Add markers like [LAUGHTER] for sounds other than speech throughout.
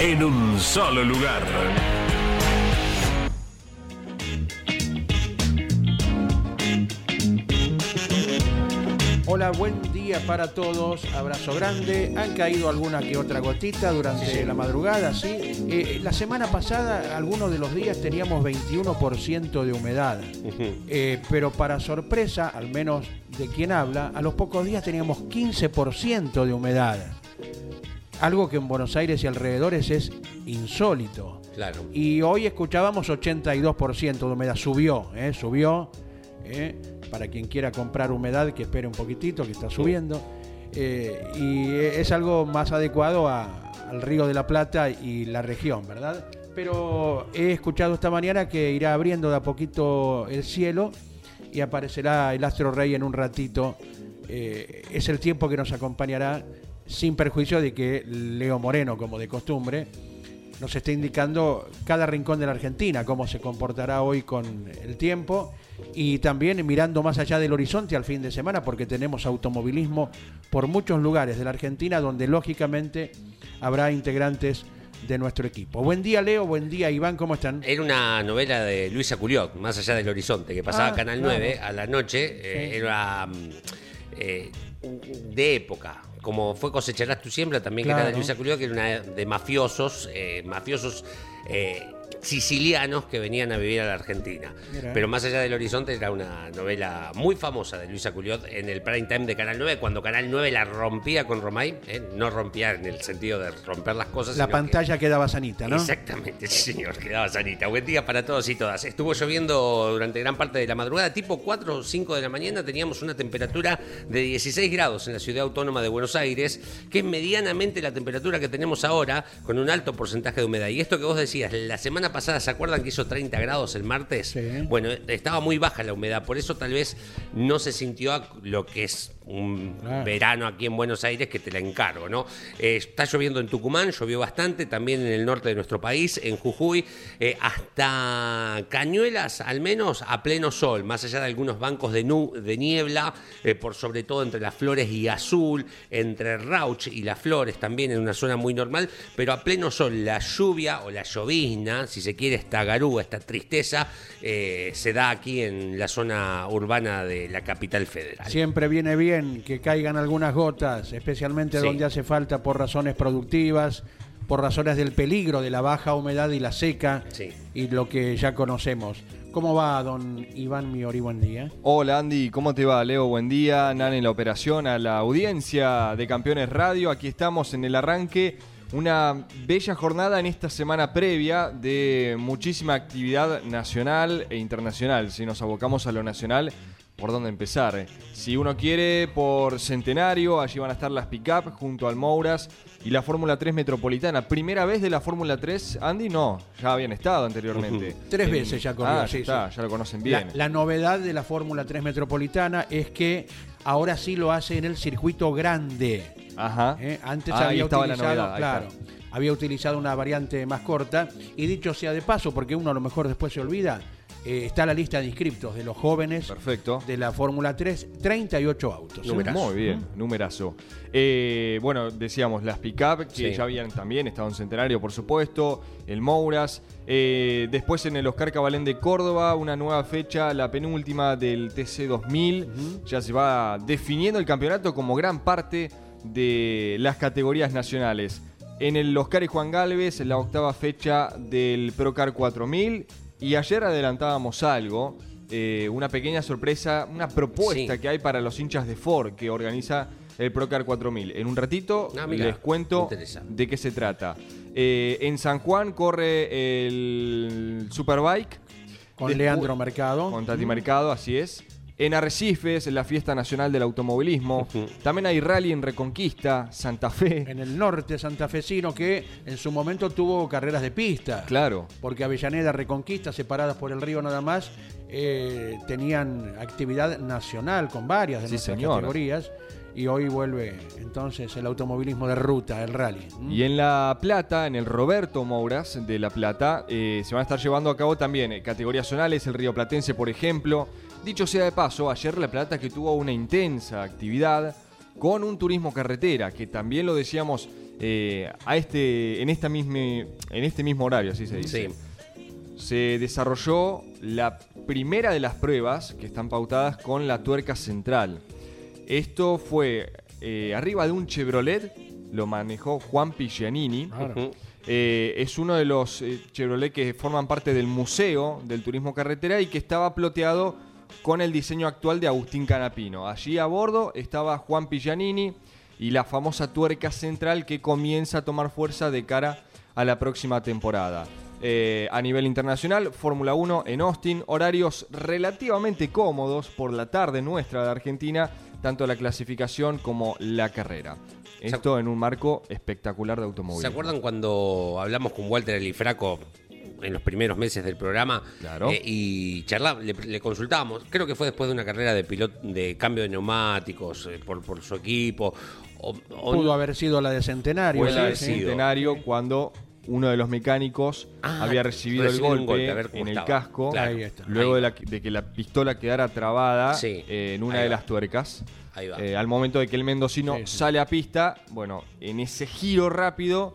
en un solo lugar. Hola, buen día para todos, abrazo grande. Han caído alguna que otra gotita durante la madrugada, ¿sí? Eh, la semana pasada, algunos de los días teníamos 21% de humedad, Eh, pero para sorpresa, al menos de quien habla, a los pocos días teníamos 15% de humedad. Algo que en Buenos Aires y alrededores es insólito. Claro. Y hoy escuchábamos 82% de humedad. Subió, ¿eh? subió. ¿eh? Para quien quiera comprar humedad, que espere un poquitito, que está subiendo. Eh, y es algo más adecuado a- al Río de la Plata y la región, ¿verdad? Pero he escuchado esta mañana que irá abriendo de a poquito el cielo y aparecerá el astro rey en un ratito. Eh, es el tiempo que nos acompañará, sin perjuicio de que Leo Moreno, como de costumbre, nos está indicando cada rincón de la Argentina, cómo se comportará hoy con el tiempo y también mirando más allá del horizonte al fin de semana, porque tenemos automovilismo por muchos lugares de la Argentina donde lógicamente habrá integrantes de nuestro equipo. Buen día Leo, buen día Iván, ¿cómo están? Era una novela de Luisa Culiot, Más allá del horizonte, que pasaba Ah, Canal claro. 9 a la noche. eh, era mm, eh, de época. Como fue Cosecharás tu siembra, también que era de. Luisa que era una de mafiosos, eh, mafiosos eh, sicilianos que venían a vivir a la Argentina. Mira. Pero más allá del horizonte era una novela muy famosa de Luisa Culiot en el prime time de Canal 9, cuando Canal 9 la rompía con Romay, eh, no rompía en el sentido de romper las cosas. La que- pantalla quedaba sanita, ¿no? Exactamente, sí, señor, quedaba sanita. Buen día para todos y todas. Estuvo lloviendo durante gran parte de la madrugada, tipo 4 o 5 de la mañana, teníamos una temperatura de 16 grados en la ciudad autónoma de Buenos Aires, que es medianamente la temperatura que tenemos ahora, con un alto porcentaje de humedad. Y esto que vos decías, la semana pasada, ¿se acuerdan que hizo 30 grados el martes? Sí. Bueno, estaba muy baja la humedad, por eso tal vez no se sintió lo que es un Claro. verano aquí en Buenos Aires que te la encargo, ¿no? Eh, está lloviendo en Tucumán, llovió bastante, también en el norte de nuestro país, en Jujuy, eh, hasta Cañuelas, al menos a pleno sol, más allá de algunos bancos de, nu- de niebla, eh, por sobre todo entre las flores y azul, entre Rauch y las flores, también en una zona muy normal, pero a pleno sol, la lluvia o la llovizna, si se quiere, esta garúa, esta tristeza, se da aquí en la zona urbana de la capital federal. Siempre viene bien que caigan algunas gotas, especialmente Sí. donde hace falta por razones productivas, por razones del peligro de la baja humedad y la seca Sí. y lo que ya conocemos. ¿Cómo va, don Iván Miori? Buen día. Hola Andy, ¿cómo te va? Leo, buen día. Nan en la operación, a la audiencia de Campeones Radio. Aquí estamos en el arranque. Una bella jornada en esta semana previa de muchísima actividad nacional e internacional. Si nos abocamos a lo nacional, ¿por dónde empezar? Si uno quiere, por Centenario, allí van a estar las pick-up junto al Mouras y la Fórmula 3 Metropolitana. ¿Primera vez de la Fórmula 3, Andy? No, ya habían estado anteriormente. Tres En- veces ya corrió, Ah, sí, está, sí. ya lo conocen bien. la novedad de la Fórmula 3 Metropolitana es que ahora sí lo hace en el circuito grande. Ajá. ¿eh? Antes Ah, había utilizado, novedad, claro, había utilizado una variante más corta. Y dicho sea de paso, porque uno a lo mejor después se olvida, eh, está la lista de inscriptos de los jóvenes Perfecto. de la Fórmula 3, 38 autos. Numerazo. Muy bien, numerazo. Eh, bueno, decíamos las pick-up, que Sí. ya habían también estado en Centenario, por supuesto, el Mouras. Eh, después en el Oscar Cabalén de Córdoba, una nueva fecha, la penúltima del TC 2000. Ya se va definiendo el campeonato como gran parte de las categorías nacionales. En el Oscar y Juan Galvez, la octava fecha del Procar 4000. Y ayer adelantábamos algo, eh, una pequeña sorpresa, una propuesta Sí. que hay para los hinchas de Ford que organiza el Procar 4000. En un ratito Ah, mira, les cuento de qué se trata. Eh, en San Juan corre el Superbike. Con Despu- Leandro Mercado. Con Tati Mercado, así es. En Arrecifes, la fiesta nacional del automovilismo. También hay rally en Reconquista, Santa Fe. En el norte santafesino que en su momento tuvo carreras de pista. Claro. Porque Avellaneda, Reconquista, separadas por el río nada más, eh, tenían actividad nacional con varias de Sí, nuestras señor. categorías. Y hoy vuelve entonces el automovilismo de ruta, el rally. ¿Mm? Y en La Plata, en el Roberto Mouras de La Plata, eh, se van a estar llevando a cabo también eh, categorías zonales, el Río Platense, por ejemplo. Dicho sea de paso, ayer La Plata que tuvo una intensa actividad con un turismo carretera, que también lo decíamos eh, a este, en, esta misma, en este mismo horario, así se dice. Sí. Se desarrolló la primera de las pruebas que están pautadas con la tuerca central. Esto fue eh, arriba de un Chevrolet, lo manejó Juan Pigianini. Claro. Eh, es uno de los eh, Chevrolet que forman parte del Museo del Turismo Carretera y que estaba ploteado con el diseño actual de Agustín Canapino. Allí a bordo estaba Juan Pigianini y la famosa tuerca central que comienza a tomar fuerza de cara a la próxima temporada. Eh, a nivel internacional, Fórmula 1 en Austin, horarios relativamente cómodos por la tarde nuestra de Argentina, tanto la clasificación como la carrera. Esto en un marco espectacular de automovilismo. ¿Se acuerdan cuando hablamos con Walter Elifraco en los primeros meses del programa? Claro. Eh, y charlá- le, le consultábamos, creo que fue después de una carrera de pilot de cambio de neumáticos eh, por, por su equipo. o- o- Pudo haber sido la de Centenario. La haber sido. centenario cuando uno de los mecánicos Ah, había recibido el golpe, golpe, ver en el casco, Claro. Ahí está. luego Ahí de, la- de que la pistola quedara trabada Sí, eh, en una ahí de va. las tuercas. Ahí va. Eh, al momento de que el mendocino Sí, sí. sale a pista, bueno, en ese giro rápido,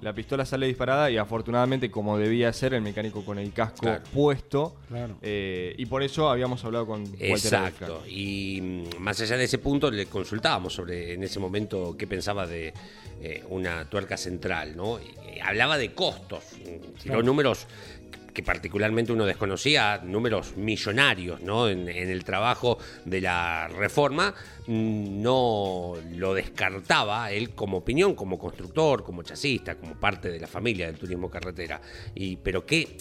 la pistola sale disparada y afortunadamente, como debía ser, el mecánico con el casco Claro. puesto. Claro. eh, y por eso habíamos hablado con Walter Exacto. Y mm, más allá de ese punto, le consultábamos sobre en ese momento qué pensaba de eh, una tuerca central, ¿no? Y, hablaba de costos, mm, tiró números que particularmente uno desconocía, números millonarios, ¿no? En, en el trabajo de la reforma, mm, no lo descartaba él como opinión, como constructor, como chasista, como parte de la familia del turismo carretera. Y, pero qué,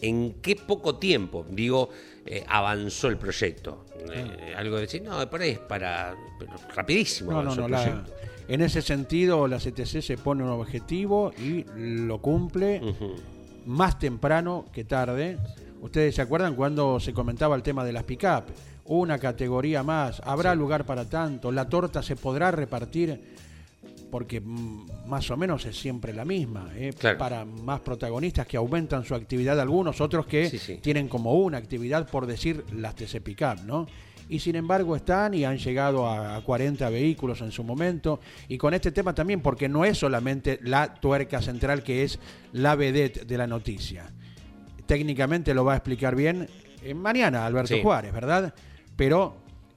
en qué poco tiempo, digo, eh, avanzó el proyecto. Eh, algo de decir, no, por ahí es para. rapidísimo No, no, avanzó no. el la- proyecto. en ese sentido, la CTC se pone un objetivo y lo cumple Ujú. Más temprano que tarde. Ustedes se acuerdan cuando se comentaba el tema de las pick-up. Una categoría más, habrá lugar para tanto, la torta se podrá repartir porque mm, más o menos es siempre la misma, ¿eh? Claro. para más protagonistas que aumentan su actividad algunos, otros que Sí, sí. tienen como una actividad, por decir, las TC Pickup, ¿no? Y sin embargo están y han llegado a, a 40 vehículos en su momento. Y con este tema también, porque no es solamente la tuerca central que es la vedette de la noticia. Técnicamente lo va a explicar bien eh, mañana Alberto Sí. Juárez, ¿verdad? Pero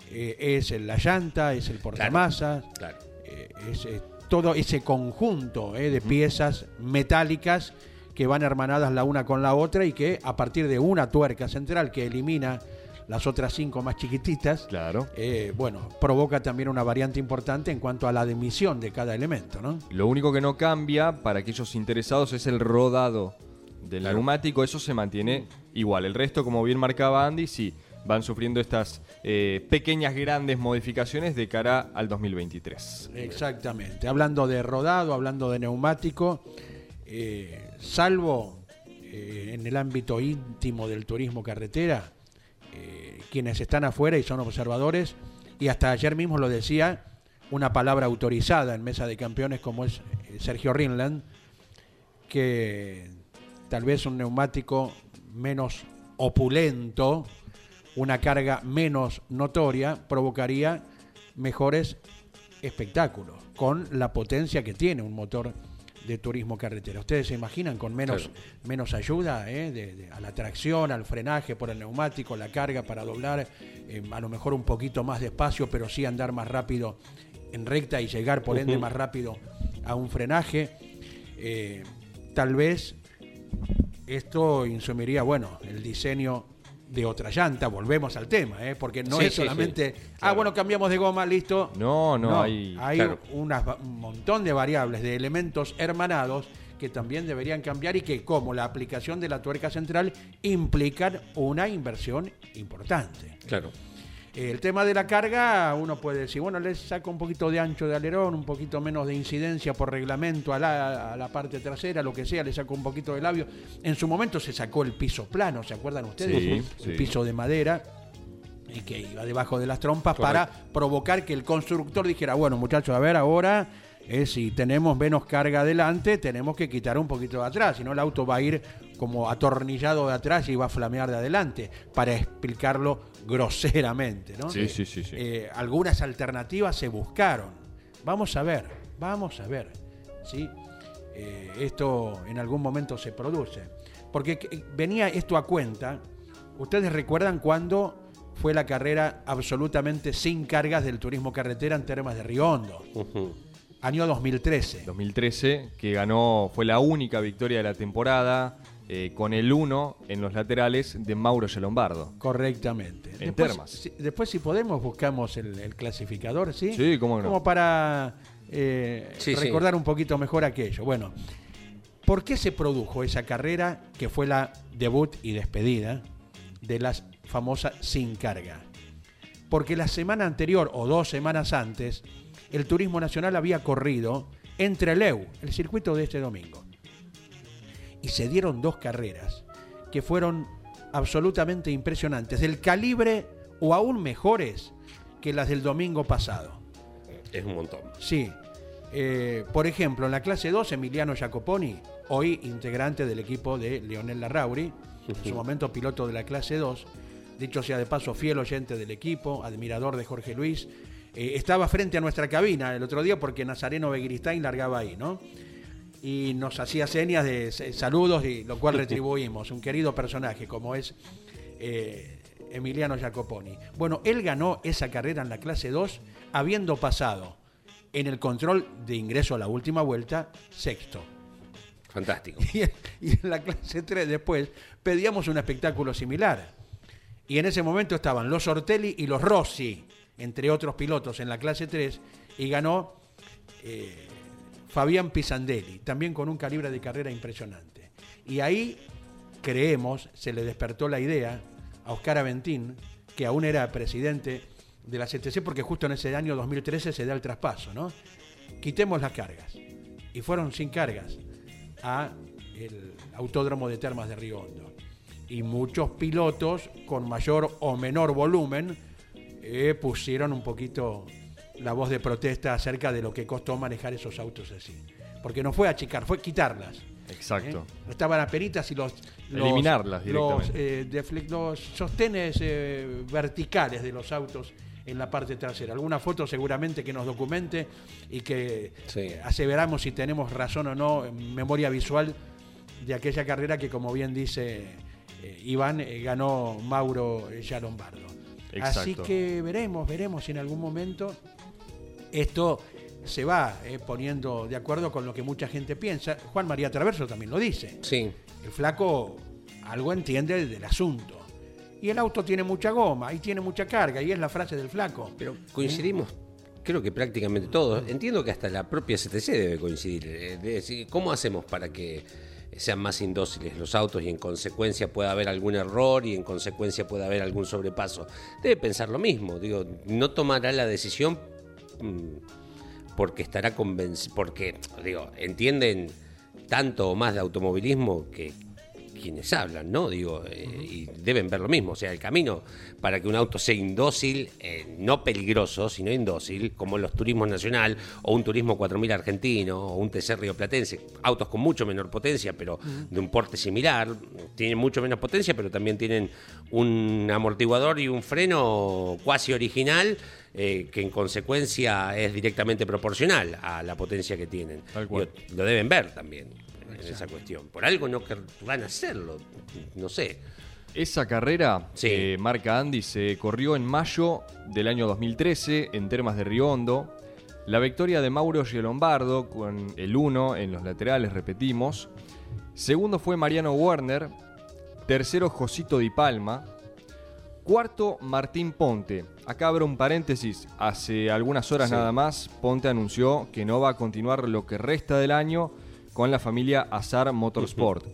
eh, es la llanta, es el portamasas, Claro. eh, es eh, todo ese conjunto de piezas metálicas que van hermanadas la una con la otra y que a partir de una tuerca central que elimina las otras cinco más chiquititas, Claro. eh, bueno, provoca también una variante importante en cuanto a la dimisión de cada elemento, ¿no? Lo único que no cambia para aquellos interesados es el rodado del neumático, eso se mantiene igual. El resto, como bien marcaba Andy, sí, van sufriendo estas eh, pequeñas, grandes modificaciones de cara al 2023. Exactamente. Hablando de rodado, hablando de neumático, eh, salvo eh, en el ámbito íntimo del turismo carretera, eh, quienes están afuera y son observadores, y hasta ayer mismo lo decía una palabra autorizada en mesa de campeones como es eh, Sergio Rinland, que tal vez un neumático menos opulento, una carga menos notoria, provocaría mejores espectáculos, con la potencia que tiene un motor de turismo carretera. ¿Ustedes se imaginan con menos, Claro. menos ayuda eh, de- de- a la tracción, al frenaje por el neumático, la carga para doblar, eh, a lo mejor un poquito más despacio, pero sí andar más rápido en recta y llegar por ende más rápido a un frenaje? Eh, tal vez esto insumiría, bueno, el diseño de otra llanta, volvemos al tema, ¿eh? porque no Sí, es solamente, sí, ah, claro. bueno, cambiamos de goma, listo. No, no, hay- claro. unas va- un montón de variables, de elementos hermanados que también deberían cambiar y que como la aplicación de la tuerca central implican una inversión importante. Claro. El tema de la carga, uno puede decir, bueno, le saco un poquito de ancho de alerón, un poquito menos de incidencia por reglamento a la, a la parte trasera, lo que sea, le saco un poquito de labio. En su momento se sacó el piso plano, ¿se acuerdan ustedes? Sí, el sí. piso de madera y que iba debajo de las trompas para provocar que el constructor dijera, bueno, muchachos, a ver, ahora eh, si tenemos menos carga adelante, tenemos que quitar un poquito de atrás, si no el auto va a ir como atornillado de atrás y va a flamear de adelante, para explicarlo groseramente, ¿no? Sí, sí, sí, sí. Eh, algunas alternativas se buscaron. Vamos a ver, vamos a ver si eh, esto en algún momento se produce. Porque que- venía esto a cuenta. Ustedes recuerdan cuando fue la carrera absolutamente sin cargas del turismo carretera en Termas de Río Hondo, Ujú. año 2013. 2013, que ganó, fue la única victoria de la temporada, eh, con el 1 en los laterales de Mauro Lombardo. Correctamente. En después, Termas. si, después, si podemos, buscamos el, el clasificador, ¿sí? Sí, cómo no. Como para eh, Sí, sí. recordar un poquito mejor aquello. Bueno, ¿por qué se produjo esa carrera que fue la debut y despedida de las famosas sin carga? Porque la semana anterior o dos semanas antes, el Turismo Nacional había corrido entre Leu, el circuito de este domingo. Y se dieron dos carreras que fueron absolutamente impresionantes, del calibre o aún mejores que las del domingo pasado. Es un montón. Sí. Eh, por ejemplo, en la clase 2, Emiliano Jacoponi, hoy integrante del equipo de Leonel Larrauri, en su momento piloto de la clase 2, dicho sea de paso, fiel oyente del equipo, admirador de Jorge Luis, eh, estaba frente a nuestra cabina el otro día porque Nazareno Begiristain largaba ahí, ¿no? Y nos hacía señas de saludos, y lo cual retribuimos. Un querido personaje como es eh, Emiliano Jacoponi. Bueno, él ganó esa carrera en la clase 2 habiendo pasado en el control de ingreso a la última vuelta sexto. Fantástico. [LAUGHS] Y en, y en la clase 3 después pedíamos un espectáculo similar. Y en ese momento estaban los Ortelli y los Rossi, entre otros pilotos en la clase 3, y ganó eh, Fabián Pisandelli, también con un calibre de carrera impresionante. Y ahí, creemos, se le despertó la idea a Oscar Aventín, que aún era presidente de la CTC, porque justo en ese año 2013 se da el traspaso, ¿no? Quitemos las cargas. Y fueron sin cargas a el Autódromo de Termas de Río Hondo. Y muchos pilotos con mayor o menor volumen eh, pusieron un poquito la voz de protesta acerca de lo que costó manejar esos autos así. Porque no fue achicar, fue quitarlas. Exacto. ¿eh? Estaban aperitas y los, los- Eliminarlas los, directamente. eh, los sostenes eh, verticales de los autos en la parte trasera. Alguna foto seguramente que nos documente y que Sí. eh, aseveramos si tenemos razón o no en memoria visual de aquella carrera que, como bien dice eh, Iván, eh, ganó Mauro eh, ya Lombardo. Así Exacto. que veremos, veremos si en algún momento esto se va eh, poniendo de acuerdo con lo que mucha gente piensa. Juan María Traverso también lo dice. Sí. El flaco algo entiende del asunto. Y el auto tiene mucha goma y tiene mucha carga, y es la frase del flaco. Pero coincidimos, creo que prácticamente todos. Entiendo que hasta la propia CTC debe coincidir. eh, decir, ¿Cómo hacemos para que sean más indóciles los autos y en consecuencia pueda haber algún error y en consecuencia pueda haber algún sobrepaso? Debe pensar lo mismo. Digo, no tomará la decisión porque estará convencido, porque, digo, entienden tanto o más de automovilismo que quienes hablan, ¿no? Digo, eh, y deben ver lo mismo. O sea, el camino para que un auto sea indócil, eh, no peligroso, sino indócil, como los turismos nacional o un turismo 4000 argentino o un TC rioplatense, autos con mucho menor potencia, pero de un porte similar, tienen mucho menos potencia, pero también tienen un amortiguador y un freno cuasi original. eh, que en consecuencia es directamente proporcional a la potencia que tienen. Tal cual. Digo, lo deben ver también en esa cuestión. Por algo no van a hacerlo, no sé. Esa carrera, Sí. eh, marca Andy, se corrió en mayo del año 2013 en Termas de Río Hondo. La victoria de Mauro Lombardo con el 1 en los laterales, repetimos. Segundo fue Mariano Werner. Tercero, Josito Di Palma. Cuarto, Martín Ponte. Acá abro un paréntesis. Hace algunas horas Sí. nada más, Ponte anunció que no va a continuar lo que resta del año con la familia Azar Motorsport.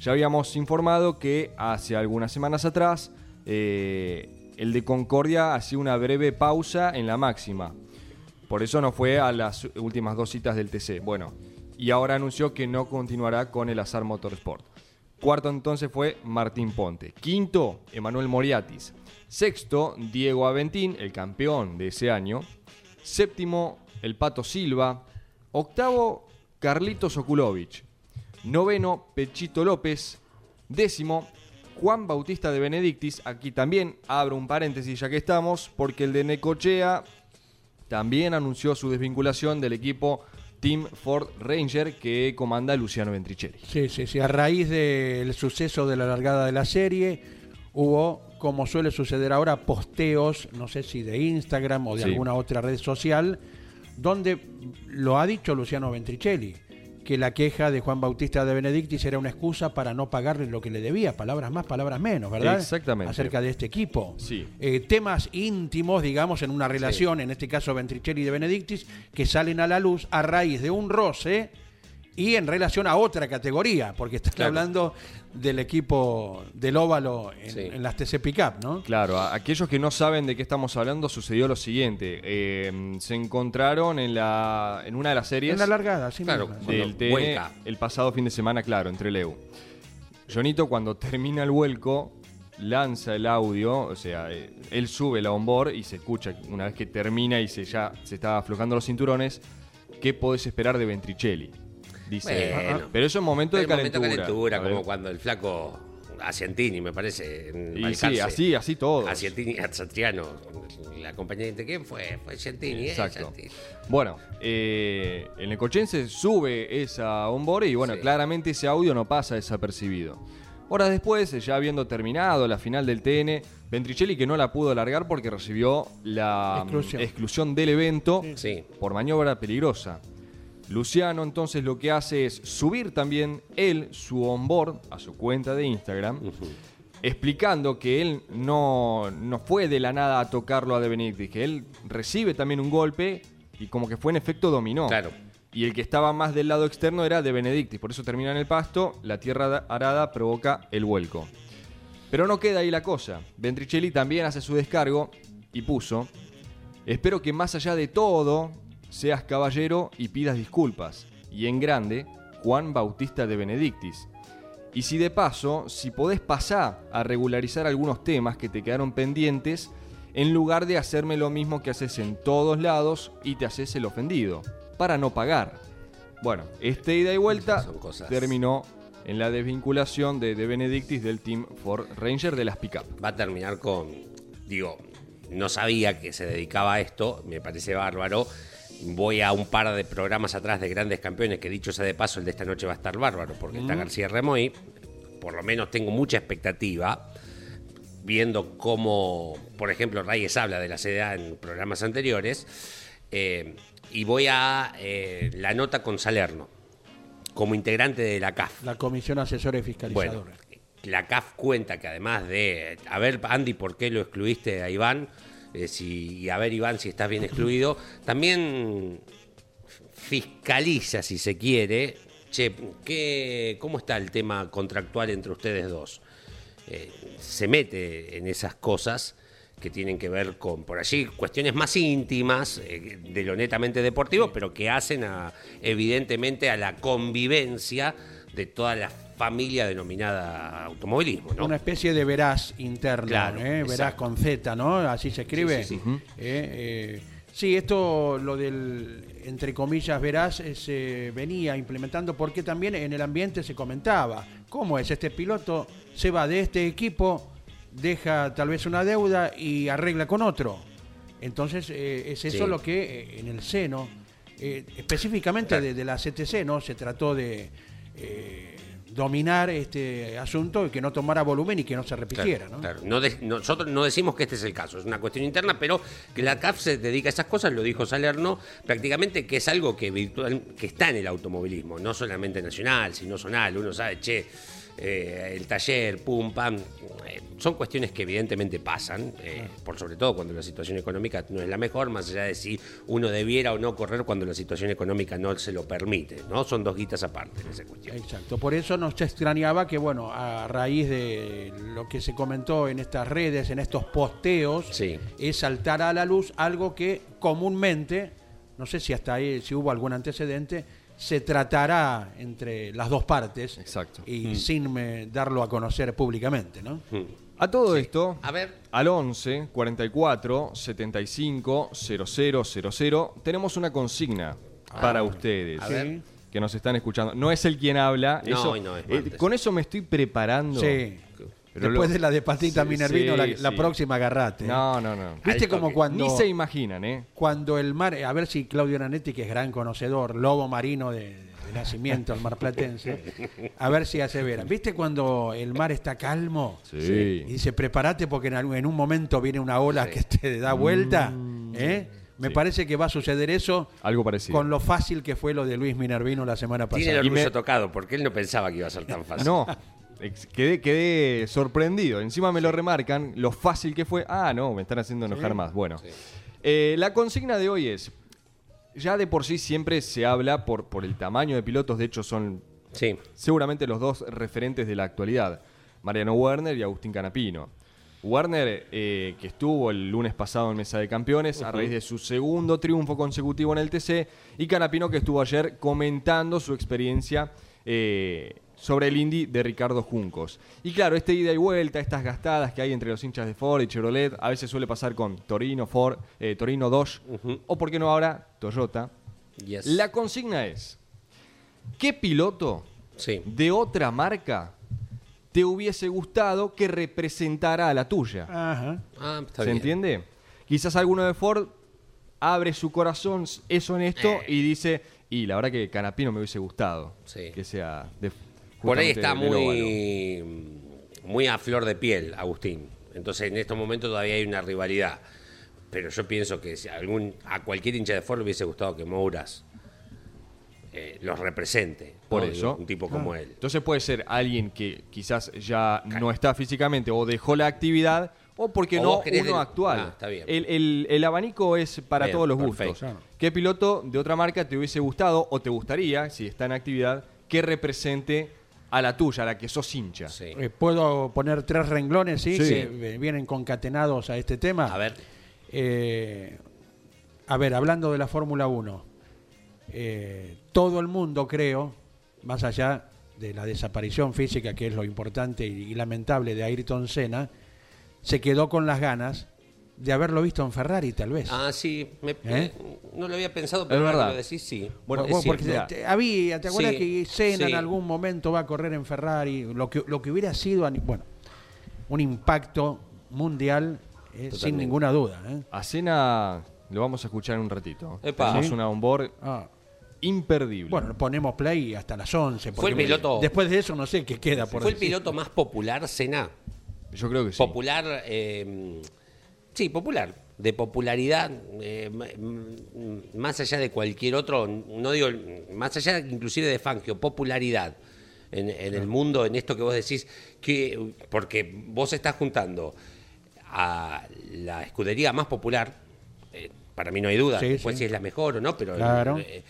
Ya habíamos informado que hace algunas semanas atrás eh, el de Concordia hacía una breve pausa en la máxima. Por eso no fue a las últimas dos citas del TC. Bueno, y ahora anunció que no continuará con el Azar Motorsport. Cuarto entonces fue Martín Ponte. Quinto, Emanuel Moriatis. Sexto, Diego Aventín, el campeón de ese año. Séptimo, el Pato Silva. Octavo, Carlitos Okulovich. Noveno, Pechito López. Décimo, Juan Bautista de Benedictis. Aquí también abro un paréntesis ya que estamos, porque el de Necochea también anunció su desvinculación del equipo Team Ford Ranger que comanda Luciano Ventricelli. Sí, sí, sí. A raíz del suceso de la largada de la serie, hubo, como suele suceder ahora, posteos, no sé si de Instagram o de Sí. alguna otra red social, donde lo ha dicho Luciano Ventricelli, que la queja de Juan Bautista de Benedictis era una excusa para no pagarle lo que le debía, palabras más, palabras menos, ¿verdad? Exactamente. Acerca de este equipo. Sí. Eh, temas íntimos, digamos, en una relación, en este caso Ventricelli de Benedictis, que salen a la luz a raíz de un roce y en relación a otra categoría, porque están Claro. hablando del equipo del óvalo en, Sí. en las TC Pickup, ¿no? Claro, a aquellos que no saben de qué estamos hablando, sucedió lo siguiente. Eh, se encontraron en, la, en una de las series En la largada, sí. Claro, del TN vuelca. el pasado fin de semana, claro, entre Leu. Jonito, cuando termina el vuelco, lanza el audio, o sea, eh, él sube la onboard y se escucha una vez que termina y se ya se está aflojando los cinturones, ¿qué podés esperar de Ventricelli? Dice, Bueno. pero eso es momento de El momento calentura. calentura, como cuando el flaco Asiantini, me parece, Y sí, así, así todo. Asiantini, Satriano, la acompañante, ¿quién fue? Fue Asiantini, ¿eh? Exacto. Asiantini. Bueno, eh, el necochense sube esa onboard y bueno, Sí. claramente ese audio no pasa desapercibido. Horas después, ya habiendo terminado la final del TN, Ventricelli que no la pudo alargar porque recibió la Exclusión. exclusión del evento Sí. por maniobra peligrosa. Luciano entonces lo que hace es subir también él su onboard a su cuenta de Instagram, explicando que él no, no fue de la nada a tocarlo a De Benedictis, que él recibe también un golpe y como que fue en efecto dominó. Claro. Y el que estaba más del lado externo era De Benedictis, por eso termina en el pasto, la tierra da- arada provoca el vuelco. Pero no queda ahí la cosa. Ventricelli también hace su descargo y puso, espero que más allá de todo seas caballero y pidas disculpas. Y en grande, Juan Bautista de Benedictis. Y si de paso, si podés pasar a regularizar algunos temas que te quedaron pendientes, en lugar de hacerme lo mismo que haces en todos lados y te haces el ofendido, para no pagar. Bueno, este ida y vuelta cosas- terminó en la desvinculación de De Benedictis del Team Ford Ranger de las Pickup. Va a terminar con, digo, no sabía que se dedicaba a esto, me parece bárbaro. Voy a un par de programas atrás de grandes campeones, que dicho sea de paso, el de esta noche va a estar bárbaro, porque está García Remoy. Por lo menos tengo mucha expectativa, viendo cómo, por ejemplo, Reyes habla de la CDA en programas anteriores. eh, y voy a eh, la nota con Salerno, como integrante de la CAF. La Comisión Asesora y Bueno, Fiscalizadora. la CAF cuenta que además de. A ver, Andy, ¿por qué lo excluiste a Iván? Eh, si, y a ver, Iván, si estás bien excluido. También fiscaliza, si se quiere. Che, ¿qué, ¿cómo está el tema contractual entre ustedes dos? Eh, se mete en esas cosas que tienen que ver con, por allí, cuestiones más íntimas eh, de lo netamente deportivo, pero que hacen a, evidentemente a la convivencia de toda la familia denominada automovilismo, ¿no? Una especie de veraz interno, Claro, ¿eh? veraz con Z, ¿no? Así se escribe. Sí, sí, Eh, eh, sí, esto, lo del, entre comillas, veraz, eh, se venía implementando porque también en el ambiente se comentaba, ¿cómo es? Este piloto se va de este equipo, deja tal vez una deuda y arregla con otro. Entonces, eh, es eso Sí. lo que eh, en el seno, eh, específicamente Claro. de, de la CTC, ¿no? Se trató de... eh, dominar este asunto y que no tomara volumen y que no se Claro, repitiera, ¿no? claro. No de- nosotros no decimos que este es el caso, es una cuestión interna, pero que la CAF se dedica a esas cosas, lo dijo Salerno, prácticamente que es algo que virtual, que está en el automovilismo, no solamente nacional, sino zonal. Uno sabe, che, eh, el taller, pum, pam. eh, son cuestiones que evidentemente pasan, eh, por sobre todo cuando la situación económica no es la mejor, más allá de si uno debiera o no correr cuando la situación económica no se lo permite, ¿no? Son dos guitas aparte en esa cuestión. Exacto, por eso nos extrañaba que, bueno, a raíz de lo que se comentó en estas redes, en estos posteos, Sí. es saltar a la luz algo que comúnmente, no sé si hasta ahí, si hubo algún antecedente, se tratará entre las dos partes Exacto. y sin eh, darlo a conocer públicamente, ¿no? Mm. A todo esto, A ver, al 11 44 75 0000 tenemos una consigna para ustedes a ver. que nos están escuchando. No es el quien habla, No, eso- y no es eh, con eso me estoy preparando. Sí. Pero Después lo- de la de Patita Sí, Minervino, sí, la, la próxima agarrate. No, no, no. ¿Viste Al como toque. cuando... Ni se imaginan, ¿eh? cuando el mar, a ver si Claudio Nanetti, que es gran conocedor, lobo marino de, de nacimiento, el mar platense, a ver si asevera. ¿Viste cuando el mar está calmo? Sí. Y dice, prepárate porque en, un momento viene una ola que te da vuelta. ¿eh? Me Sí. parece que va a suceder eso Algo parecido. con lo fácil que fue lo de Luis Minervino la semana tiene pasada. el Y me- orgullo tocado, porque él no pensaba que iba a ser tan [LAUGHS] fácil. No, quedé, quedé sorprendido. Encima me lo remarcan lo fácil que fue. Ah, no, me están haciendo enojar más. Bueno, Eh, la consigna de hoy es, ya de por sí siempre se habla por, por el tamaño de pilotos, de hecho son Sí. seguramente los dos referentes de la actualidad, Mariano Werner y Agustín Canapino. Werner, eh, que estuvo el lunes pasado en Mesa de Campeones a raíz de su segundo triunfo consecutivo en el TC, y Canapino, que estuvo ayer comentando su experiencia eh, sobre el Indy de Ricardo Juncos. Y claro, este ida y vuelta, estas gastadas que hay entre los hinchas de Ford y Chevrolet, a veces suele pasar con Torino, Ford, eh, Torino Dodge, o por qué no ahora Toyota. Yes. La consigna es, ¿qué piloto Sí. de otra marca te hubiese gustado que representara a la tuya? Ajá. Ah, está ¿Se bien. entiende? Quizás alguno de Ford abre su corazón, es honesto, Eh. y dice, y la verdad que Canapino me hubiese gustado Sí. que sea de Por ahí está muy, muy a flor de piel, Agustín. Entonces, en estos momentos todavía hay una rivalidad. Pero yo pienso que si algún, a cualquier hincha de Ford le hubiese gustado que Mouras eh, los represente. Por ¿no? eso. Un tipo como él. Entonces puede ser alguien que quizás ya no está físicamente o dejó la actividad, o porque O no uno del- actual. Ah, está bien. El, el- el abanico es para Bien, todos los perfecto. gustos. Claro. ¿Qué piloto de otra marca te hubiese gustado o te gustaría, si está en actividad, que represente a la tuya, a la que sos hincha? Sí. Eh, ¿Puedo poner tres renglones, sí? Sí. Que vienen concatenados a este tema. A ver, Eh, a ver, hablando de la Fórmula 1, eh, todo el mundo, creo, más allá de la desaparición física, que es lo importante y, y lamentable de Ayrton Senna, se quedó con las ganas de haberlo visto en Ferrari, tal vez. ah, sí, me- ¿Eh? no lo había pensado, pero Es ahora verdad. lo decís, sí. Bueno, Bueno, es porque te- había, ¿te acuerdas Sí, que Senna sí. en algún momento va a correr en Ferrari? Lo que, lo que hubiera sido, bueno, un impacto mundial, eh, sin ninguna duda. ¿eh? A Cena lo vamos a escuchar en un ratito. Epa. Tenemos ¿Sí? una onboard Ah, imperdible. Bueno, ponemos play hasta las 11. Fue el piloto- Después de eso no sé qué queda por ¿Fue el piloto más popular, Senna? Yo creo que sí. Popular, eh, sí, popular, de popularidad, eh, más allá de cualquier otro, no digo, más allá inclusive de Fangio, popularidad en, en el mundo, en esto que vos decís, que porque vos estás juntando a la escudería más popular, eh, para mí no hay duda, Sí, después sí. si es la mejor o no, pero... Claro. eh,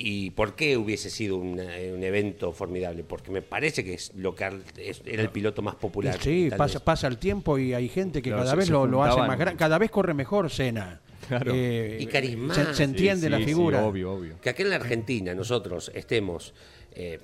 ¿Y por qué hubiese sido un, eh, un evento formidable? Porque me parece que es lo que es- era el piloto más popular. Sí, pasa, pasa el tiempo y hay gente que Claro, cada se- vez se lo, lo hace más grande. Cada vez corre mejor Cena. Claro. Eh, Y carismático. Se, se entiende Sí, la sí, figura. obvio, obvio. Que acá en la Argentina nosotros estemos eh,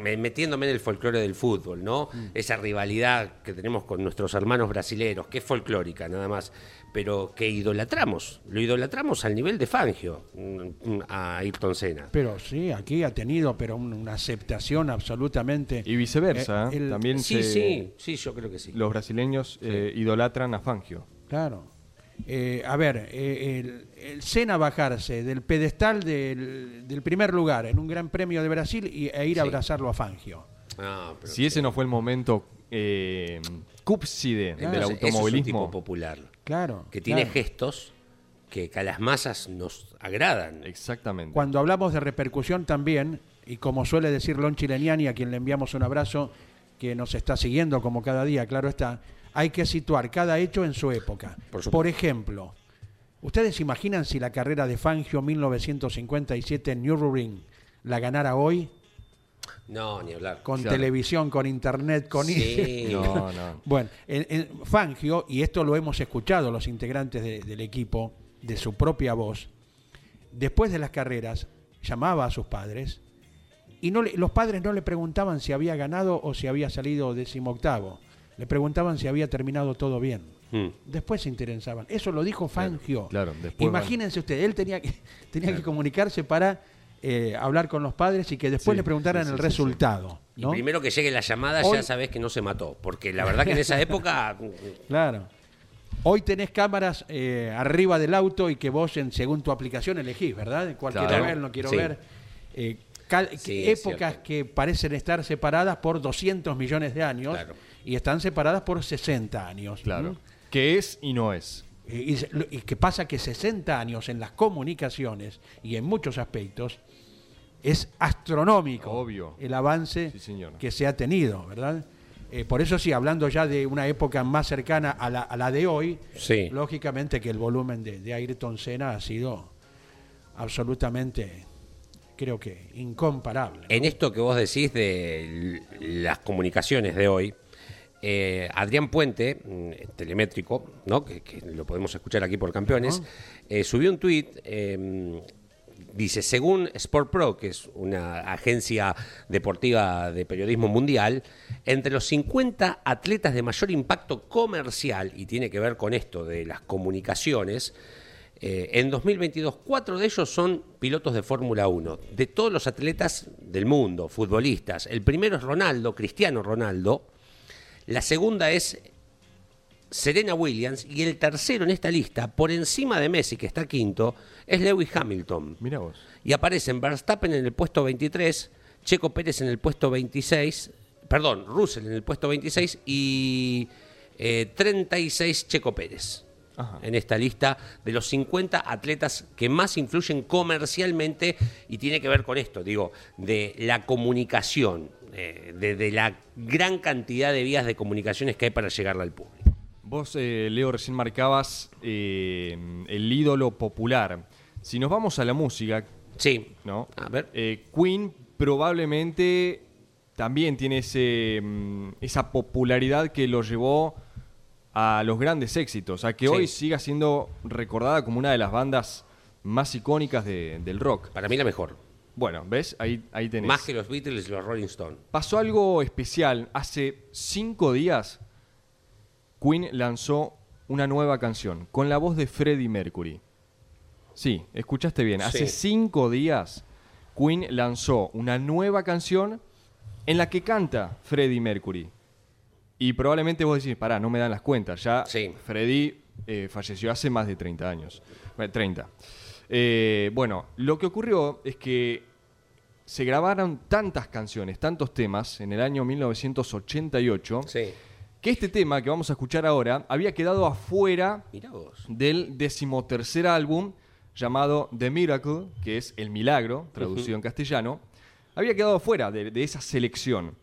me- metiéndome en el folclore del fútbol, ¿no? Mm. Esa rivalidad que tenemos con nuestros hermanos brasileros, que es folclórica nada más, pero que idolatramos, lo idolatramos al nivel de Fangio mm, a Ayrton Senna. Pero sí, aquí ha tenido pero un- una aceptación absolutamente. Y viceversa. Eh, el- También Sí, se- sí, sí, yo creo que sí. los brasileños eh, idolatran a Fangio. Claro. eh, a ver, eh, el, el Senna bajarse del pedestal del, del primer lugar en un Gran Premio de Brasil y, e ir a abrazarlo a Fangio. Ah, pero Si ese no fue el momento eh, cúpside Claro, del ese es un automovilismo. tipo popular Claro. que tiene claro. gestos que a las masas nos agradan. Exactamente. Cuando hablamos de repercusión también, y como suele decir Lon Chileniani, a quien le enviamos un abrazo, que nos está siguiendo como cada día, claro está, hay que situar cada hecho en su época. Por. Por ejemplo, ¿ustedes imaginan si la carrera de Fangio 1957 en Nürburgring la ganara hoy? No, ni hablar. Con Claro. televisión, con internet, con... Sí. [LAUGHS] No, no. Bueno, en, en Fangio, y esto lo hemos escuchado los integrantes de- del equipo, de su propia voz, después de las carreras, llamaba a sus padres y no le- los padres no le preguntaban si había ganado o si había salido decimoctavo. Le preguntaban si había terminado todo bien. Mm. Después se interesaban. Eso lo dijo Fangio. claro, después van- Imagínense usted, él tenía que, [LAUGHS] tenía que comunicarse para eh, hablar con los padres y que después Sí, le preguntaran sí, sí, el sí, sí. resultado. Y primero que llegue la llamada Hoy- ya sabes que no se mató, porque la verdad que en esa época [LAUGHS] Claro. Hoy tenés cámaras eh, arriba del auto y que vos, en, según tu aplicación, elegís, ¿verdad? ¿Cuál Claro. quiero ver? No quiero Sí. ver. Eh, cal- Sí, es épocas cierto. que parecen estar separadas por 200 millones de años Claro. y están separadas por 60 años. Claro. ¿Mm? ¿Qué es y no es? Y, y y que pasa que 60 años en las comunicaciones y en muchos aspectos es astronómico Obvio. el avance Sí, que se ha tenido, ¿verdad? Eh, por eso sí, hablando ya de una época más cercana a la, a la de hoy, Sí. lógicamente que el volumen de, de Ayrton Senna ha sido absolutamente, creo que, incomparable. ¿no? en esto que vos decís de las comunicaciones de hoy, eh, Adrián Puente, mm, telemétrico, ¿no? que, que lo podemos escuchar aquí por campeones, eh, subió un tuit. Dice, según Sport Pro, que es una agencia deportiva de periodismo mundial, entre los 50 atletas de mayor impacto comercial, y tiene que ver con esto de las comunicaciones, eh, en 2022 cuatro de ellos son pilotos de Fórmula 1, de todos los atletas del mundo, futbolistas. El primero es Ronaldo, Cristiano Ronaldo, la segunda es Serena Williams y el tercero en esta lista, por encima de Messi, que está quinto, es Lewis Hamilton. Mira vos. Y aparecen Verstappen en el puesto 23, Checo Pérez en el puesto 26, perdón, Russell en el puesto 26 y eh, 36 Checo Pérez. Ajá. En esta lista de los 50 atletas que más influyen comercialmente y tiene que ver con esto, digo, de la comunicación, eh, de, de la gran cantidad de vías de comunicaciones que hay para llegarle al público. Vos, eh, Leo, recién marcabas eh, el ídolo popular. Si nos vamos a la música, Sí, ¿no? A ver. Eh, Queen probablemente también tiene ese, mm, esa popularidad que lo llevó a los grandes éxitos, a que Sí. hoy siga siendo recordada como una de las bandas más icónicas de- del rock. para mí la mejor. Bueno, ¿ves? Ahí, ahí tenés. Más que los Beatles y los Rolling Stones. Pasó algo especial. Hace cinco días, Queen lanzó una nueva canción con la voz de Freddie Mercury. Sí, escuchaste bien. Hace cinco días, Queen lanzó una nueva canción en la que canta Freddie Mercury. Y probablemente vos decís, pará, no me dan las cuentas. Ya Sí. Freddie eh, falleció hace más de 30 años. Bueno, 30. Eh, bueno, lo que ocurrió es que se grabaron tantas canciones, tantos temas en el año 1988, Sí. Que este tema que vamos a escuchar ahora había quedado afuera del decimotercer álbum llamado The Miracle, que es El Milagro, traducido en castellano, había quedado fuera de, de esa selección.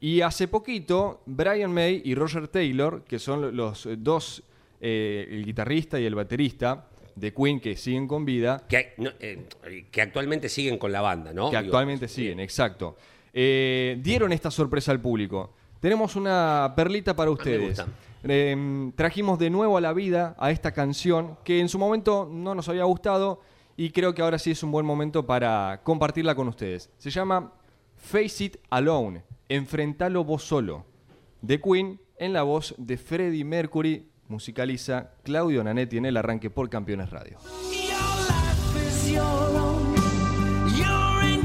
Y hace poquito, Brian May y Roger Taylor, que son los dos, eh, el guitarrista y el baterista de Queen que siguen con vida, Que, no, eh, que actualmente siguen con la banda, ¿no? que Digo, actualmente siguen, exacto. Eh, dieron esta sorpresa al público. Tenemos una perlita para ustedes. Eh, trajimos de nuevo a la vida a esta canción que en su momento no nos había gustado y creo que ahora sí es un buen momento para compartirla con ustedes. Se llama Face It Alone, Enfrentalo vos solo, de Queen en la voz de Freddie Mercury, musicaliza Claudio Nanetti en el arranque por Campeones Radio. Your life is your own. You're in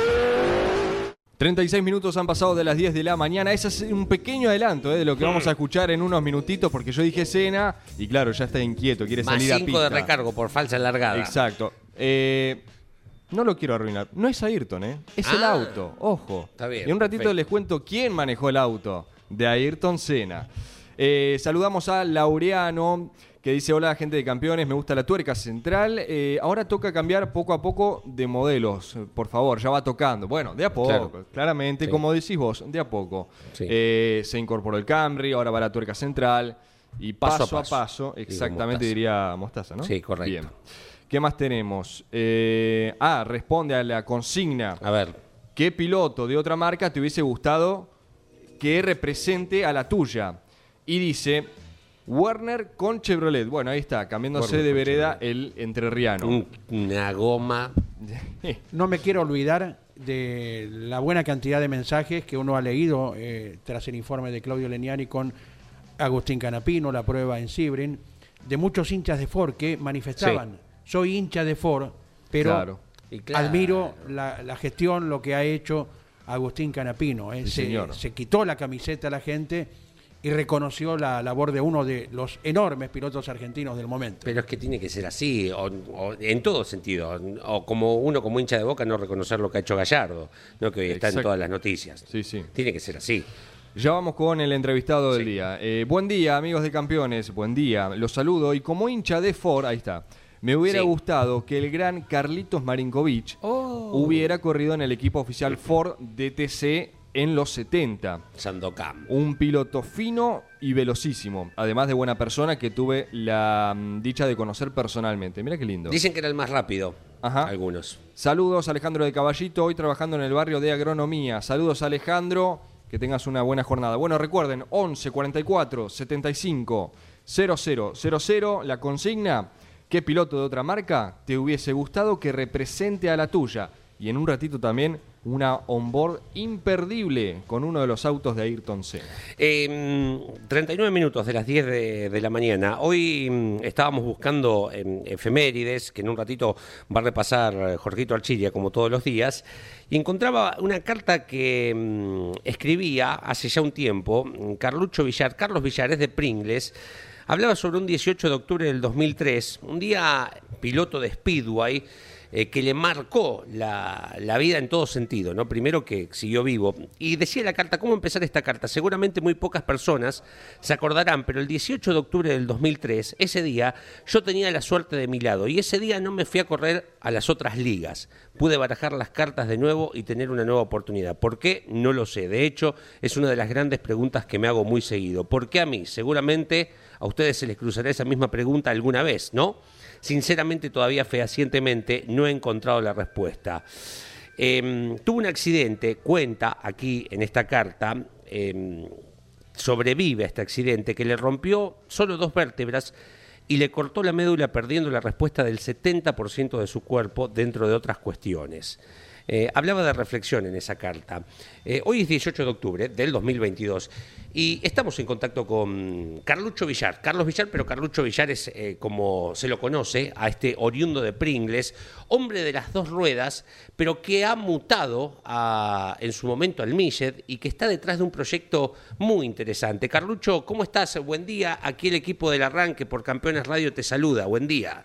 Treinta 36 minutos han pasado de las 10 de la mañana. Ese es un pequeño adelanto eh, de lo que vamos a escuchar en unos minutitos, porque yo dije cena y claro, ya está inquieto, quiere Más salir a 5 pista. de recargo por falsa largada. Exacto. Eh, no lo quiero arruinar. No es Ayrton, ¿eh? Es el Ah. auto. Ojo. Está bien, Y un ratito perfecto. les cuento quién manejó el auto de Ayrton Senna. Eh, saludamos a Laureano, que dice: Hola, gente de campeones, me gusta la tuerca central. Eh, ahora toca cambiar poco a poco de modelos. Por favor, ya va tocando. Bueno, de a poco, Claro. claramente, Sí. como decís vos, de a poco. Sí. Eh, se incorporó el Camry, ahora va la tuerca central. Y paso, Paso a paso. exactamente Mostaza. diría Mostaza, ¿no? Sí, correcto. Bien. ¿Qué más tenemos? Eh, ah, responde a la consigna. A ver, ¿Qué piloto de otra marca te hubiese gustado que represente a la tuya? Y dice, Werner con Chevrolet. Bueno, ahí está, cambiándose de vereda el entrerriano. un- una goma. [LAUGHS] No me quiero olvidar de la buena cantidad de mensajes que uno ha leído eh, tras el informe de Claudio Leniani con Agustín Canapino, la prueba en Sibrin, de muchos hinchas de Ford que manifestaban, soy hincha de Ford, pero Claro. Y claro. admiro la, la gestión, lo que ha hecho Agustín Canapino. eh. Sí, se, señor. se quitó la camiseta a la gente y reconoció la labor de uno de los enormes pilotos argentinos del momento. Pero es que tiene que ser así, o, o en todo sentido. O como uno como hincha de boca no reconocer lo que ha hecho Gallardo, ¿no? que hoy está en todas las noticias. Sí, sí. Tiene que ser así. Ya vamos con el entrevistado del Sí. día. Eh, buen día, amigos de campeones. Buen día. Los saludo. Y como hincha de Ford, ahí está. Me hubiera Sí. gustado que el gran Carlitos Marinkovic hubiera corrido en el equipo oficial Ford DTC en los 70. Sandocam. Un piloto fino y velocísimo, además de buena persona que tuve la mm, dicha de conocer personalmente. Mira qué lindo. Dicen que era el más rápido. Ajá. Algunos. Saludos Alejandro de Caballito, hoy trabajando en el barrio de Agronomía. Saludos Alejandro, que tengas una buena jornada. Bueno, recuerden, 11 44 75 0000, la consigna, ¿qué piloto de otra marca te hubiese gustado que represente a la tuya? Y en un ratito también una onboard imperdible con uno de los autos de Ayrton Senna. Eh, 39 minutos de las 10 de, la mañana. Hoy mm, estábamos buscando em, efemérides, que en un ratito va a repasar eh, Jorgito Archilla, como todos los días, y encontraba una carta que mm, escribía hace ya un tiempo mm, Carlucho Villar, Carlos Villares de Pringles. Hablaba sobre un 18 de octubre del 2003, un día piloto de Speedway eh, que le marcó la, la vida en todo sentido, ¿no? Primero que siguió vivo. Y decía la carta, ¿cómo empezar esta carta? Seguramente muy pocas personas se acordarán, pero el 18 de octubre del 2003, ese día, yo tenía la suerte de mi lado y ese día no me fui a correr a las otras ligas. Pude barajar las cartas de nuevo y tener una nueva oportunidad. ¿Por qué? No lo sé. De hecho, es una de las grandes preguntas que me hago muy seguido. ¿Por qué a mí? Seguramente a ustedes se les cruzará esa misma pregunta alguna vez, ¿no? Sinceramente, todavía fehacientemente no he encontrado la respuesta. Eh, tuvo un accidente, cuenta aquí en esta carta, eh, sobrevive a este accidente que le rompió solo dos vértebras y le cortó la médula perdiendo la respuesta del 70% de su cuerpo dentro de otras cuestiones. Eh, hablaba de reflexión en esa carta. Eh, hoy es 18 de octubre del 2022 y estamos en contacto con Carlucho Villar. Carlos Villar, pero Carlucho Villar es, eh, como se lo conoce, a este oriundo de Pringles, hombre de las dos ruedas, pero que ha mutado a- en su momento al Millet y que está detrás de un proyecto muy interesante. Carlucho, ¿cómo estás? Buen día. Aquí el equipo del arranque por Campeones Radio te saluda. Buen día.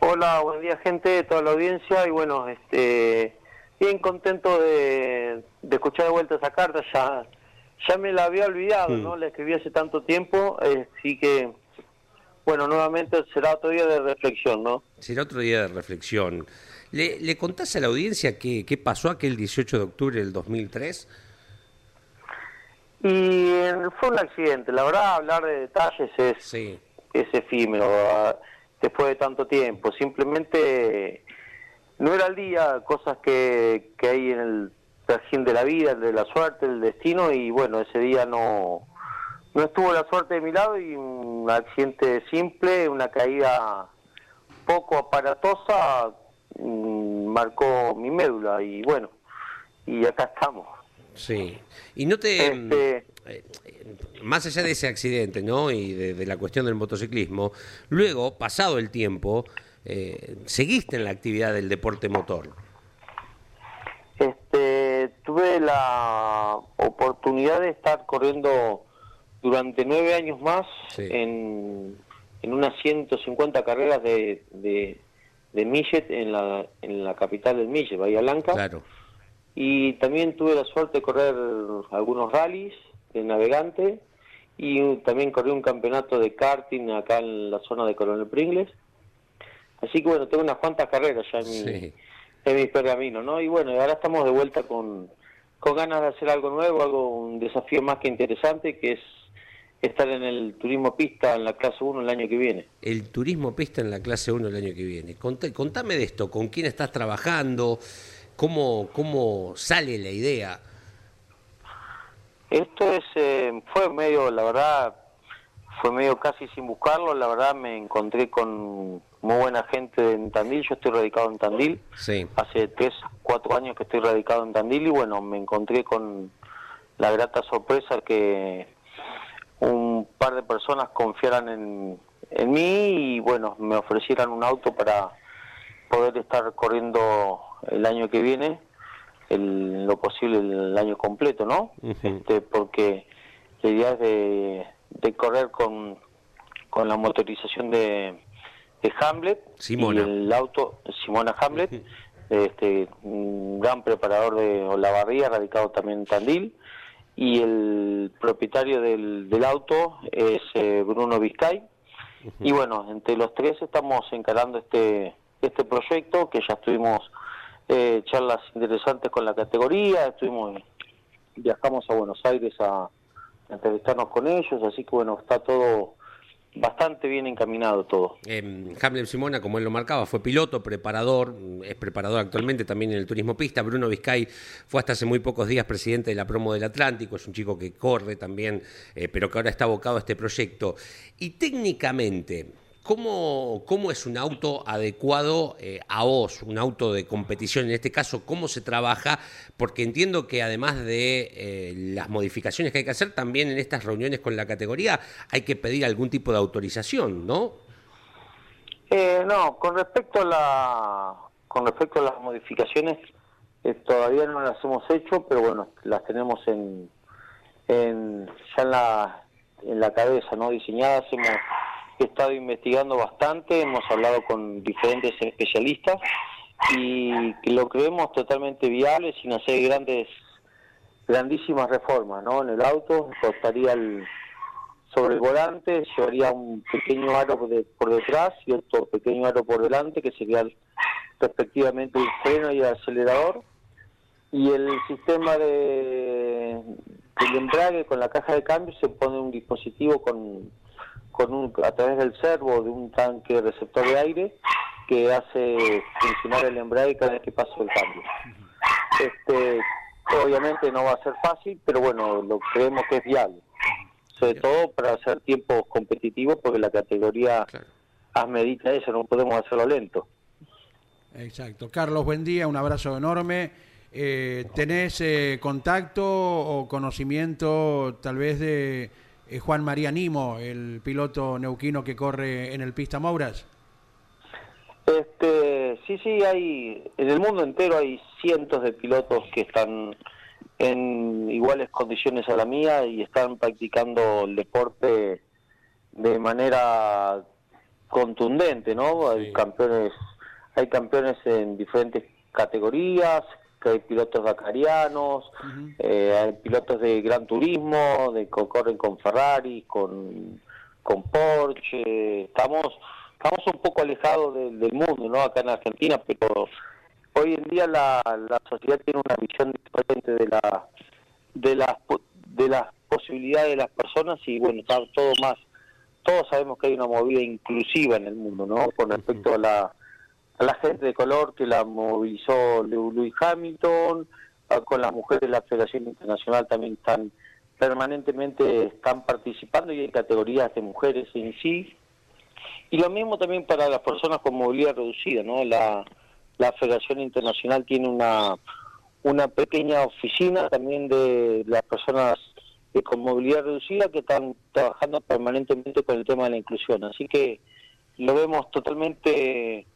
Hola, buen día gente, toda la audiencia y bueno, este, bien contento de, de escuchar de vuelta esa carta, ya, ya me la había olvidado, Mm. ¿no? La escribí hace tanto tiempo, eh, así que, bueno, nuevamente será otro día de reflexión, ¿no? Será otro día de reflexión. ¿Le, le contás a la audiencia qué, qué pasó aquel 18 de octubre del 2003? Y eh, fue un accidente, la verdad, hablar de detalles es, Sí. es efímero después de tanto tiempo. Simplemente no era el día, cosas que, que hay en el trajín de la vida, de la suerte, el destino, y bueno, ese día no, no estuvo la suerte de mi lado y un accidente simple, una caída poco aparatosa, mm, marcó mi médula y bueno, y acá estamos. Sí. Y no te... Este- eh, más allá de ese accidente, ¿no? Y de, de la cuestión del motociclismo, luego, pasado el tiempo, eh, seguiste en la actividad del deporte motor. Este, tuve la oportunidad de estar corriendo durante nueve años más Sí. en, en unas 150 carreras de, de, de Millet en la, en la capital del Millet, Bahía Blanca. Claro. Y también tuve la suerte de correr algunos rallies de navegante y también corrí un campeonato de karting acá en la zona de Coronel Pringles. Así que bueno, tengo unas cuantas carreras ya en, mi, Sí. en mis pergaminos, ¿no? Y bueno, ahora estamos de vuelta con, con ganas de hacer algo nuevo, algo un desafío más que interesante, que es estar en el turismo pista en la clase 1 el año que viene. El turismo pista en la clase 1 el año que viene. Contame de esto, ¿con quién estás trabajando? ¿Cómo, cómo sale la idea? Esto es, eh, fue medio, la verdad, fue medio casi sin buscarlo, la verdad me encontré con muy buena gente en Tandil, yo estoy radicado en Tandil, Sí. hace tres, cuatro años que estoy radicado en Tandil y bueno, me encontré con la grata sorpresa que un par de personas confiaran en, en mí y bueno, me ofrecieran un auto para poder estar corriendo el año que viene, el- lo posible el año completo, ¿no? Este, porque la idea es de, de correr con, con la motorización de, de Hamlet Simona. y el auto Simona Hamlet, este, un gran preparador de Olavarría, radicado también en Tandil, y el propietario del, del auto es eh, Bruno Vizcay. Y bueno, entre los tres estamos encarando este, este proyecto, que ya estuvimos eh, charlas interesantes con la categoría, estuvimos viajamos a Buenos Aires a, entrevistarnos con ellos, así que bueno, está todo bastante bien encaminado todo. Eh, Hamlet Simona, como él lo marcaba, fue piloto, preparador, es preparador actualmente también en el turismo pista. Bruno Vizcay fue hasta hace muy pocos días presidente de la promo del Atlántico, es un chico que corre también, eh, pero que ahora está abocado a este proyecto. Y técnicamente, ¿cómo, cómo es un auto adecuado eh, a vos, un auto de competición en este caso? ¿Cómo se trabaja? Porque entiendo que además de eh, las modificaciones que hay que hacer, también en estas reuniones con la categoría hay que pedir algún tipo de autorización, ¿no? Eh, no, con respecto a la con respecto a las modificaciones eh, todavía no las hemos hecho, pero bueno, las tenemos en, en ya en la en la cabeza, no diseñadas. Hemos estado investigando bastante, hemos hablado con diferentes especialistas y lo creemos totalmente viable sin hacer grandes grandísimas reformas, ¿no? En el auto costaría el sobre el volante llevaría un pequeño aro de- por detrás y otro pequeño aro por delante que sería respectivamente el freno y el acelerador y el sistema de embrague con la caja de cambio se pone un dispositivo con con un a través del servo de un tanque receptor de aire que hace funcionar el embrague cada vez que pasa el cambio. Este, obviamente no va a ser fácil, pero bueno, lo creemos que es viable sobre todo para hacer tiempos competitivos, porque la categoría Claro. amerita eso, no podemos hacerlo lento. Exacto. Carlos, buen día, un abrazo enorme. Eh, ¿Tenés eh, contacto o conocimiento tal vez de eh, Juan María Nimo, el piloto neuquino que corre en el Pista Mouras? Este, sí, sí, hay, en el mundo entero hay cientos de pilotos que están en iguales condiciones a la mía y están practicando el deporte de manera contundente, ¿no? Hay campeones, hay campeones en diferentes categorías, que hay pilotos dakarianos, eh, hay pilotos de gran turismo, de que corren con Ferrari, con, con Porsche, estamos estamos un poco alejados del, del mundo, ¿no? Acá en Argentina, pero hoy en día la, la sociedad tiene una visión diferente de la de las de las posibilidades de las personas y bueno está todo más todos sabemos que hay una movida inclusiva en el mundo no con respecto a la a la gente de color que la movilizó Lewis Hamilton, con las mujeres de la Federación Internacional también están permanentemente están participando y hay categorías de mujeres en sí. Y lo mismo también para las personas con movilidad reducida, ¿no? La, la Federación Internacional tiene una, una pequeña oficina también de las personas con movilidad reducida que están trabajando permanentemente con el tema de la inclusión. Así que lo vemos totalmente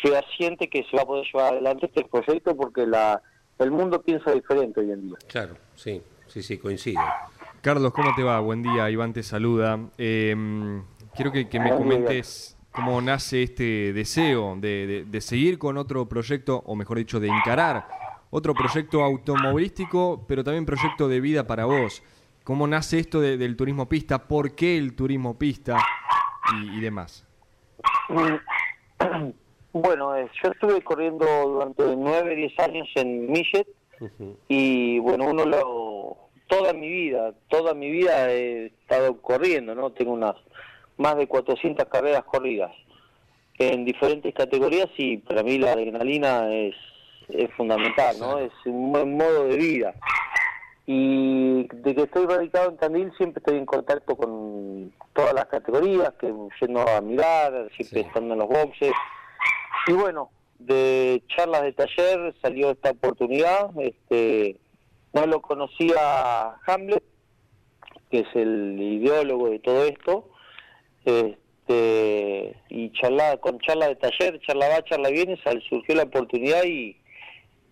fehaciente que se va a poder llevar adelante este proyecto porque la el mundo piensa diferente hoy en día. Claro, sí, sí, sí, coincido. Carlos, ¿cómo te va? Buen día, Iván te saluda. Eh, quiero que, que me Buen día. comentes cómo nace este deseo de, de- de seguir con otro proyecto, o mejor dicho, de encarar otro proyecto automovilístico, pero también proyecto de vida para vos. ¿Cómo nace esto de- del turismo pista? ¿Por qué el turismo pista? Y, y demás. [CLEARS THROAT] Bueno, eh, yo estuve corriendo durante nueve, diez años en Millet y bueno, uno lo toda mi vida, toda mi vida he estado corriendo, ¿no? Tengo unas más de 400 carreras corridas en diferentes categorías y para mí la adrenalina es, es fundamental, ¿no? Es un buen modo de vida. Y de que estoy radicado en Tandil siempre estoy en contacto con todas las categorías, que yendo a mirar, siempre Sí. estando en los boxes. Y bueno, de charlas de taller salió esta oportunidad. Este, no lo conocía Hamlet, que es el ideólogo de todo esto. Este, y charla, con charla de taller, charla va, charla viene, surgió la oportunidad y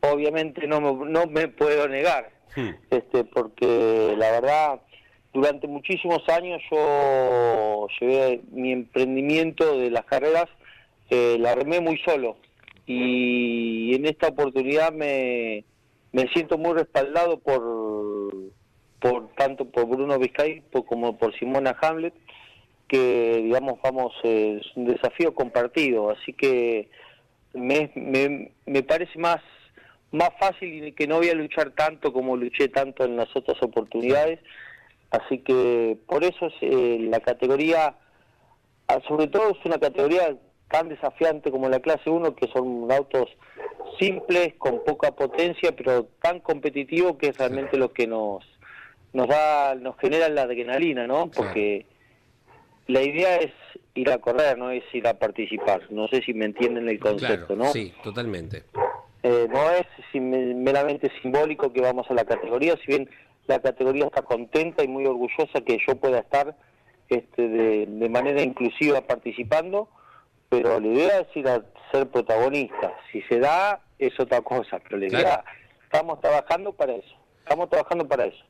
obviamente no me, no me puedo negar Hmm. este porque la verdad durante muchísimos años yo llevé mi emprendimiento de las carreras eh, la remé muy solo. Y en esta oportunidad me, me siento muy respaldado por por tanto por Bruno Vizcay por- como por Simona Hamlet que digamos vamos eh, es un desafío compartido. Así que me, me, me parece más más fácil y que no voy a luchar tanto como luché tanto en las otras oportunidades. Así que por eso es eh, la categoría ah, sobre todo es una categoría tan desafiante como la clase 1 que son autos simples con poca potencia pero tan competitivos que es realmente lo que nos nos da nos genera la adrenalina no porque la idea es ir a correr no es ir a participar. No sé si me entienden el concepto Claro, no sí, totalmente. eh, no es meramente simbólico que vamos a la categoría, si bien la categoría está contenta y muy orgullosa que yo pueda estar este, de, de manera inclusiva participando, pero la idea es ir a ser protagonista. Si se da, es otra cosa, pero la idea, Claro. estamos trabajando para eso, estamos trabajando para eso.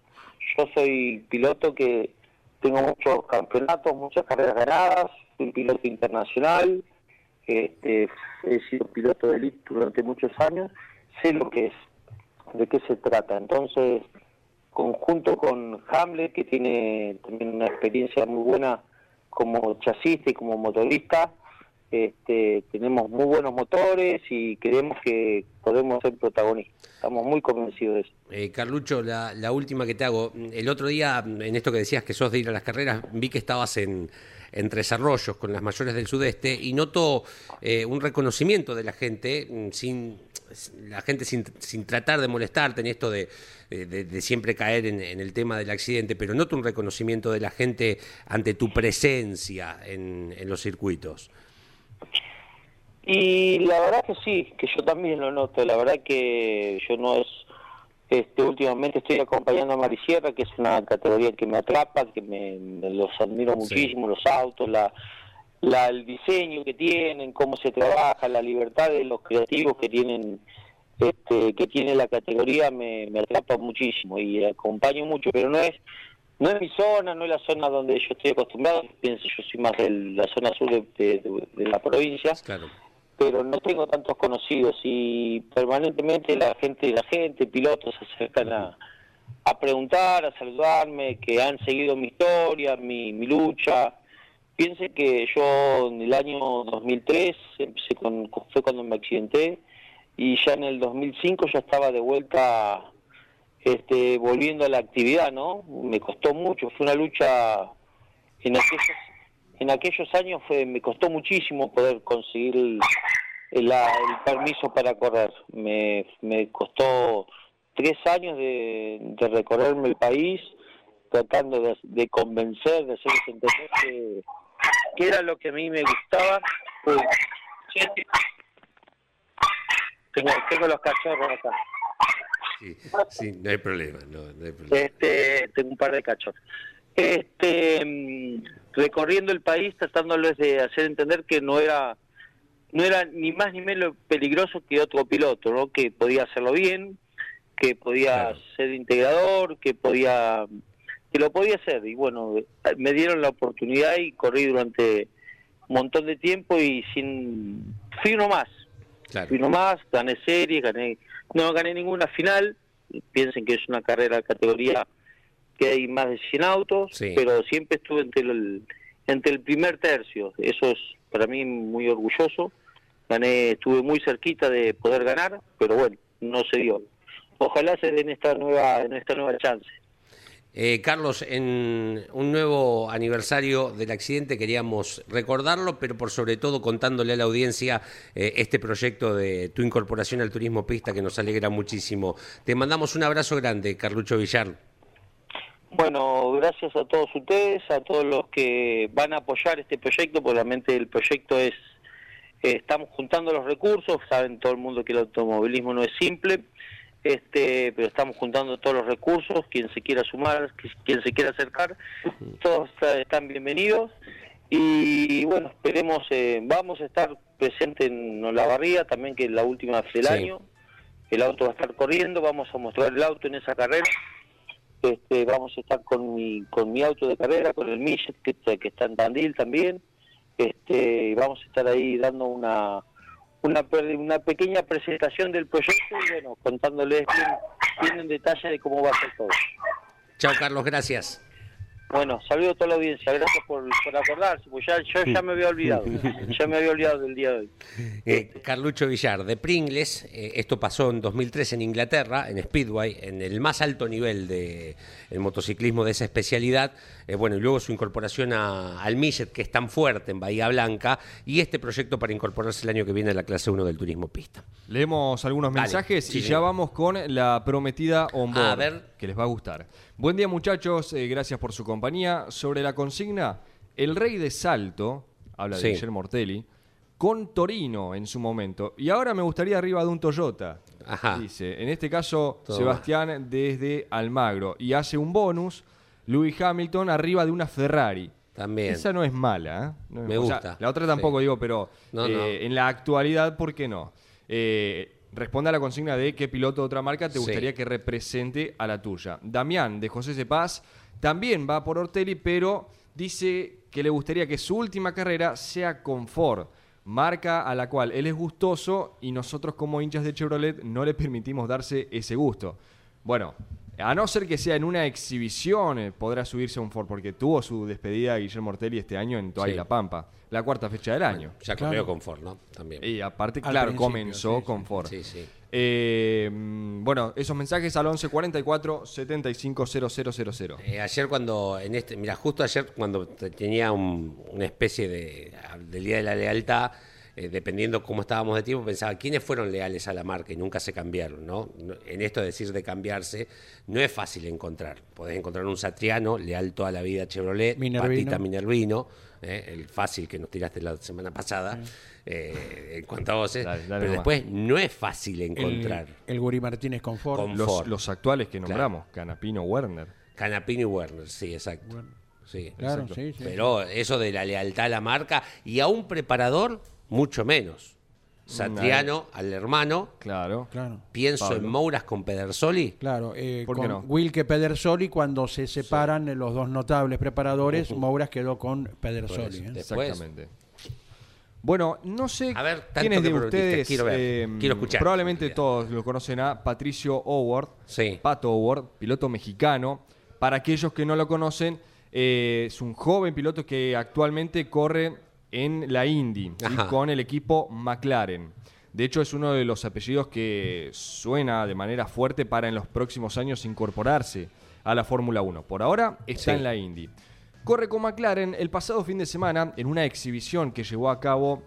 Yo soy piloto que tengo muchos campeonatos, muchas carreras ganadas, soy piloto internacional, este, he sido piloto de elite durante muchos años, sé lo que es, de qué se trata. Entonces, conjunto con Hamlet, que tiene también una experiencia muy buena como chasista y como motorista, este, tenemos muy buenos motores y creemos que podemos ser protagonistas. Estamos muy convencidos de eso. Eh, Carlucho, la, la última que te hago. El otro día, en esto que decías que sos de ir a las carreras, vi que estabas en, en Tres Arroyos con las mayores del sudeste y noto eh, un reconocimiento de la gente, mm, sin la gente sin, sin tratar de molestarte en esto de, de- siempre caer en, en el tema del accidente, pero noto un reconocimiento de la gente ante tu presencia en, en los circuitos. Y la verdad que sí, que yo también lo noto. La verdad que yo no es. Este, últimamente estoy acompañando a Marisierra, que es una categoría que me atrapa, que me, me los admiro muchísimo, los autos, la, la, el diseño que tienen, cómo se trabaja, la libertad de los creativos que tienen este, que tiene la categoría me, me atrapa muchísimo y acompaño mucho, pero no es no es mi zona, no es la zona donde yo estoy acostumbrado, pienso yo soy más de la zona sur de, de- de la provincia, Claro. pero no tengo tantos conocidos y permanentemente la gente, la gente, pilotos se acercan a, a preguntar, a saludarme, que han seguido mi historia, mi, mi lucha. Piense que yo en el año 2003 empecé con, fue cuando me accidenté y ya en el 2005 ya estaba de vuelta este, volviendo a la actividad, ¿no? Me costó mucho, fue una lucha en aquellos en aquellos años fue me costó muchísimo poder conseguir el, la- el permiso para correr. Me, me costó tres años de, de recorrerme el país, tratando de, de convencer, de hacerles entender que, era lo que a mí me gustaba. Siete. Tengo, tengo los cachorros acá. Sí, [LAUGHS] sí, no hay problema, no, no hay problema. Este, tengo un par de cachorros. Este, mm, recorriendo el país, tratándoles de hacer entender que no era, no era ni más ni menos peligroso que otro piloto, ¿no? Que podía hacerlo bien, que podía Claro. ser integrador, que podía, que lo podía hacer. Y bueno, me dieron la oportunidad y corrí durante un montón de tiempo y sin, fui uno más. Claro. Fui uno más, gané series, gané, no gané ninguna final. Piensen que es una carrera de categoría que hay más de 100 autos, Sí. pero siempre estuve entre el, entre el primer tercio. Eso es para mí muy orgulloso. Gané, estuve muy cerquita de poder ganar, pero bueno, no se dio. Ojalá se den esta nueva, en esta nueva chance. Eh, Carlos, en un nuevo aniversario del accidente queríamos recordarlo, pero por sobre todo contándole a la audiencia eh, este proyecto de tu incorporación al turismo pista que nos alegra muchísimo. Te mandamos un abrazo grande, Carlucho Villar. Bueno, gracias a todos ustedes, a todos los que van a apoyar este proyecto, porque realmente el proyecto es, eh, estamos juntando los recursos, saben todo el mundo que el automovilismo no es simple, este, pero estamos juntando todos los recursos, quien se quiera sumar, qui- quien se quiera acercar, todos están bienvenidos y bueno, esperemos, eh, vamos a estar presentes en Olavarría también, que es la última del Sí. año, el auto va a estar corriendo, vamos a mostrar el auto en esa carrera. Este, vamos a estar con mi, con mi auto de carrera, con el Millet, que, está- que está en Tandil también. Este, vamos a estar ahí dando una, una, una pequeña presentación del proyecto y bueno, contándoles bien, bien en detalle de cómo va a ser todo. Chao, Carlos, gracias. Bueno, saludo a toda la audiencia, gracias por, por acordarse, pues ya, yo ya me había olvidado, [LAUGHS] ya me había olvidado del día de hoy. Eh, Carlucho Villar, de Pringles, eh, esto pasó en 2003 en Inglaterra, en Speedway, en el más alto nivel del motociclismo de esa especialidad. Eh, bueno, y luego su incorporación a- al Millet, que es tan fuerte en Bahía Blanca, y este proyecto para incorporarse el año que viene a la clase 1 del turismo pista. Leemos algunos Dale. mensajes Sí, y sí. ya vamos con la prometida onboard, A ver. Que les va a gustar. Buen día muchachos, eh, gracias por su compañía. Sobre la consigna, el rey de salto, habla de Sí. Guillermo Mortelli, con Torino en su momento. Y ahora me gustaría arriba de un Toyota. Ajá. Dice, en este caso, Toma. Sebastián desde Almagro. Y hace un bonus, Louis Hamilton arriba de una Ferrari. También. Esa no es mala, ¿eh? No es- Me gusta, la otra tampoco sí. digo, pero No, eh, no. en la actualidad, ¿por qué no? Eh, responde a la consigna de qué piloto de otra marca te Sí. gustaría que represente a la tuya. Damián, de José Cepaz, también va por Ortelli, pero dice que le gustaría que su última carrera sea con Ford, marca a la cual él es gustoso y nosotros como hinchas de Chevrolet no le permitimos darse ese gusto. Bueno, a no ser que sea en una exhibición, eh, podrá subirse a un Ford, porque tuvo su despedida Guillermo Ortelli este año en Toay Sí. La Pampa, la cuarta fecha del año. Ya Claro. corrió con Ford, ¿no? También. Y aparte, Al claro, comenzó sí, con. Ford. Sí, sí. Eh, bueno, esos mensajes al 1144 750000. Eh, ayer cuando, en este, mira, justo ayer cuando te- tenía un- una especie de, del Día de la Lealtad, eh, dependiendo cómo estábamos de tiempo, pensaba, ¿quiénes fueron leales a la marca y nunca se cambiaron? ¿no? En esto de decir de cambiarse, no es fácil encontrar. Podés encontrar un Satriano, leal toda la vida a Chevrolet, Minervino. Patita Minervino, eh, el fácil que nos tiraste la semana pasada, eh, en cuanto a voces, Dale, dale pero nomás. después no es fácil El, encontrar. el Guri Martínez con Ford. Con- Los, Ford. los actuales que Claro. nombramos, Canapino, Werner. Canapino y Werner, sí, exacto. Sí, Claro, exacto. sí, sí. Pero eso de la lealtad a la marca y a un preparador, mucho menos. Satriano al hermano, Claro. Claro. pienso Pablo. en Mouras con Pedersoli. Claro, eh, ¿Por qué con no? Wilke Pedersoli, cuando se separan eh, los dos notables preparadores, [LAUGHS] Mouras quedó con Pedersoli. ¿eh? Después- Exactamente. Bueno, no sé A ver, tanto quiénes que de ustedes, quiero ver, eh, quiero escuchar, probablemente todos lo conocen a Patricio Howard, Sí. Pato Howard, piloto mexicano. Para aquellos que no lo conocen, eh, es un joven piloto que actualmente corre en la Indy ¿sí? Con el equipo McLaren. De hecho, es uno de los apellidos que suena de manera fuerte para en los próximos años incorporarse a la Fórmula 1. Por ahora está Sí. en la Indy. Corre con McLaren el pasado fin de semana en una exhibición que llevó a cabo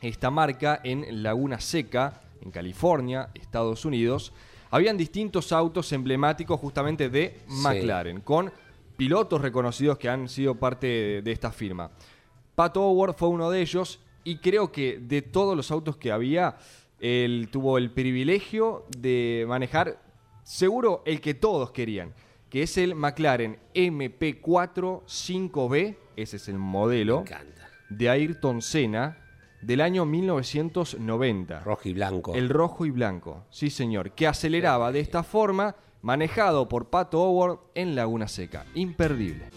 esta marca en Laguna Seca, en California, Estados Unidos, habían distintos autos emblemáticos justamente de Sí. McLaren, con pilotos reconocidos que han sido parte de esta firma. Pat Howard fue uno de ellos y creo que de todos los autos que había, él tuvo el privilegio de manejar seguro el que todos querían, que es el McLaren MP4 5B, ese es el modelo, de Ayrton Senna del año 1990. Rojo y blanco. El rojo y blanco, sí señor, que aceleraba de esta forma, manejado por Pato Howard en Laguna Seca. Imperdible.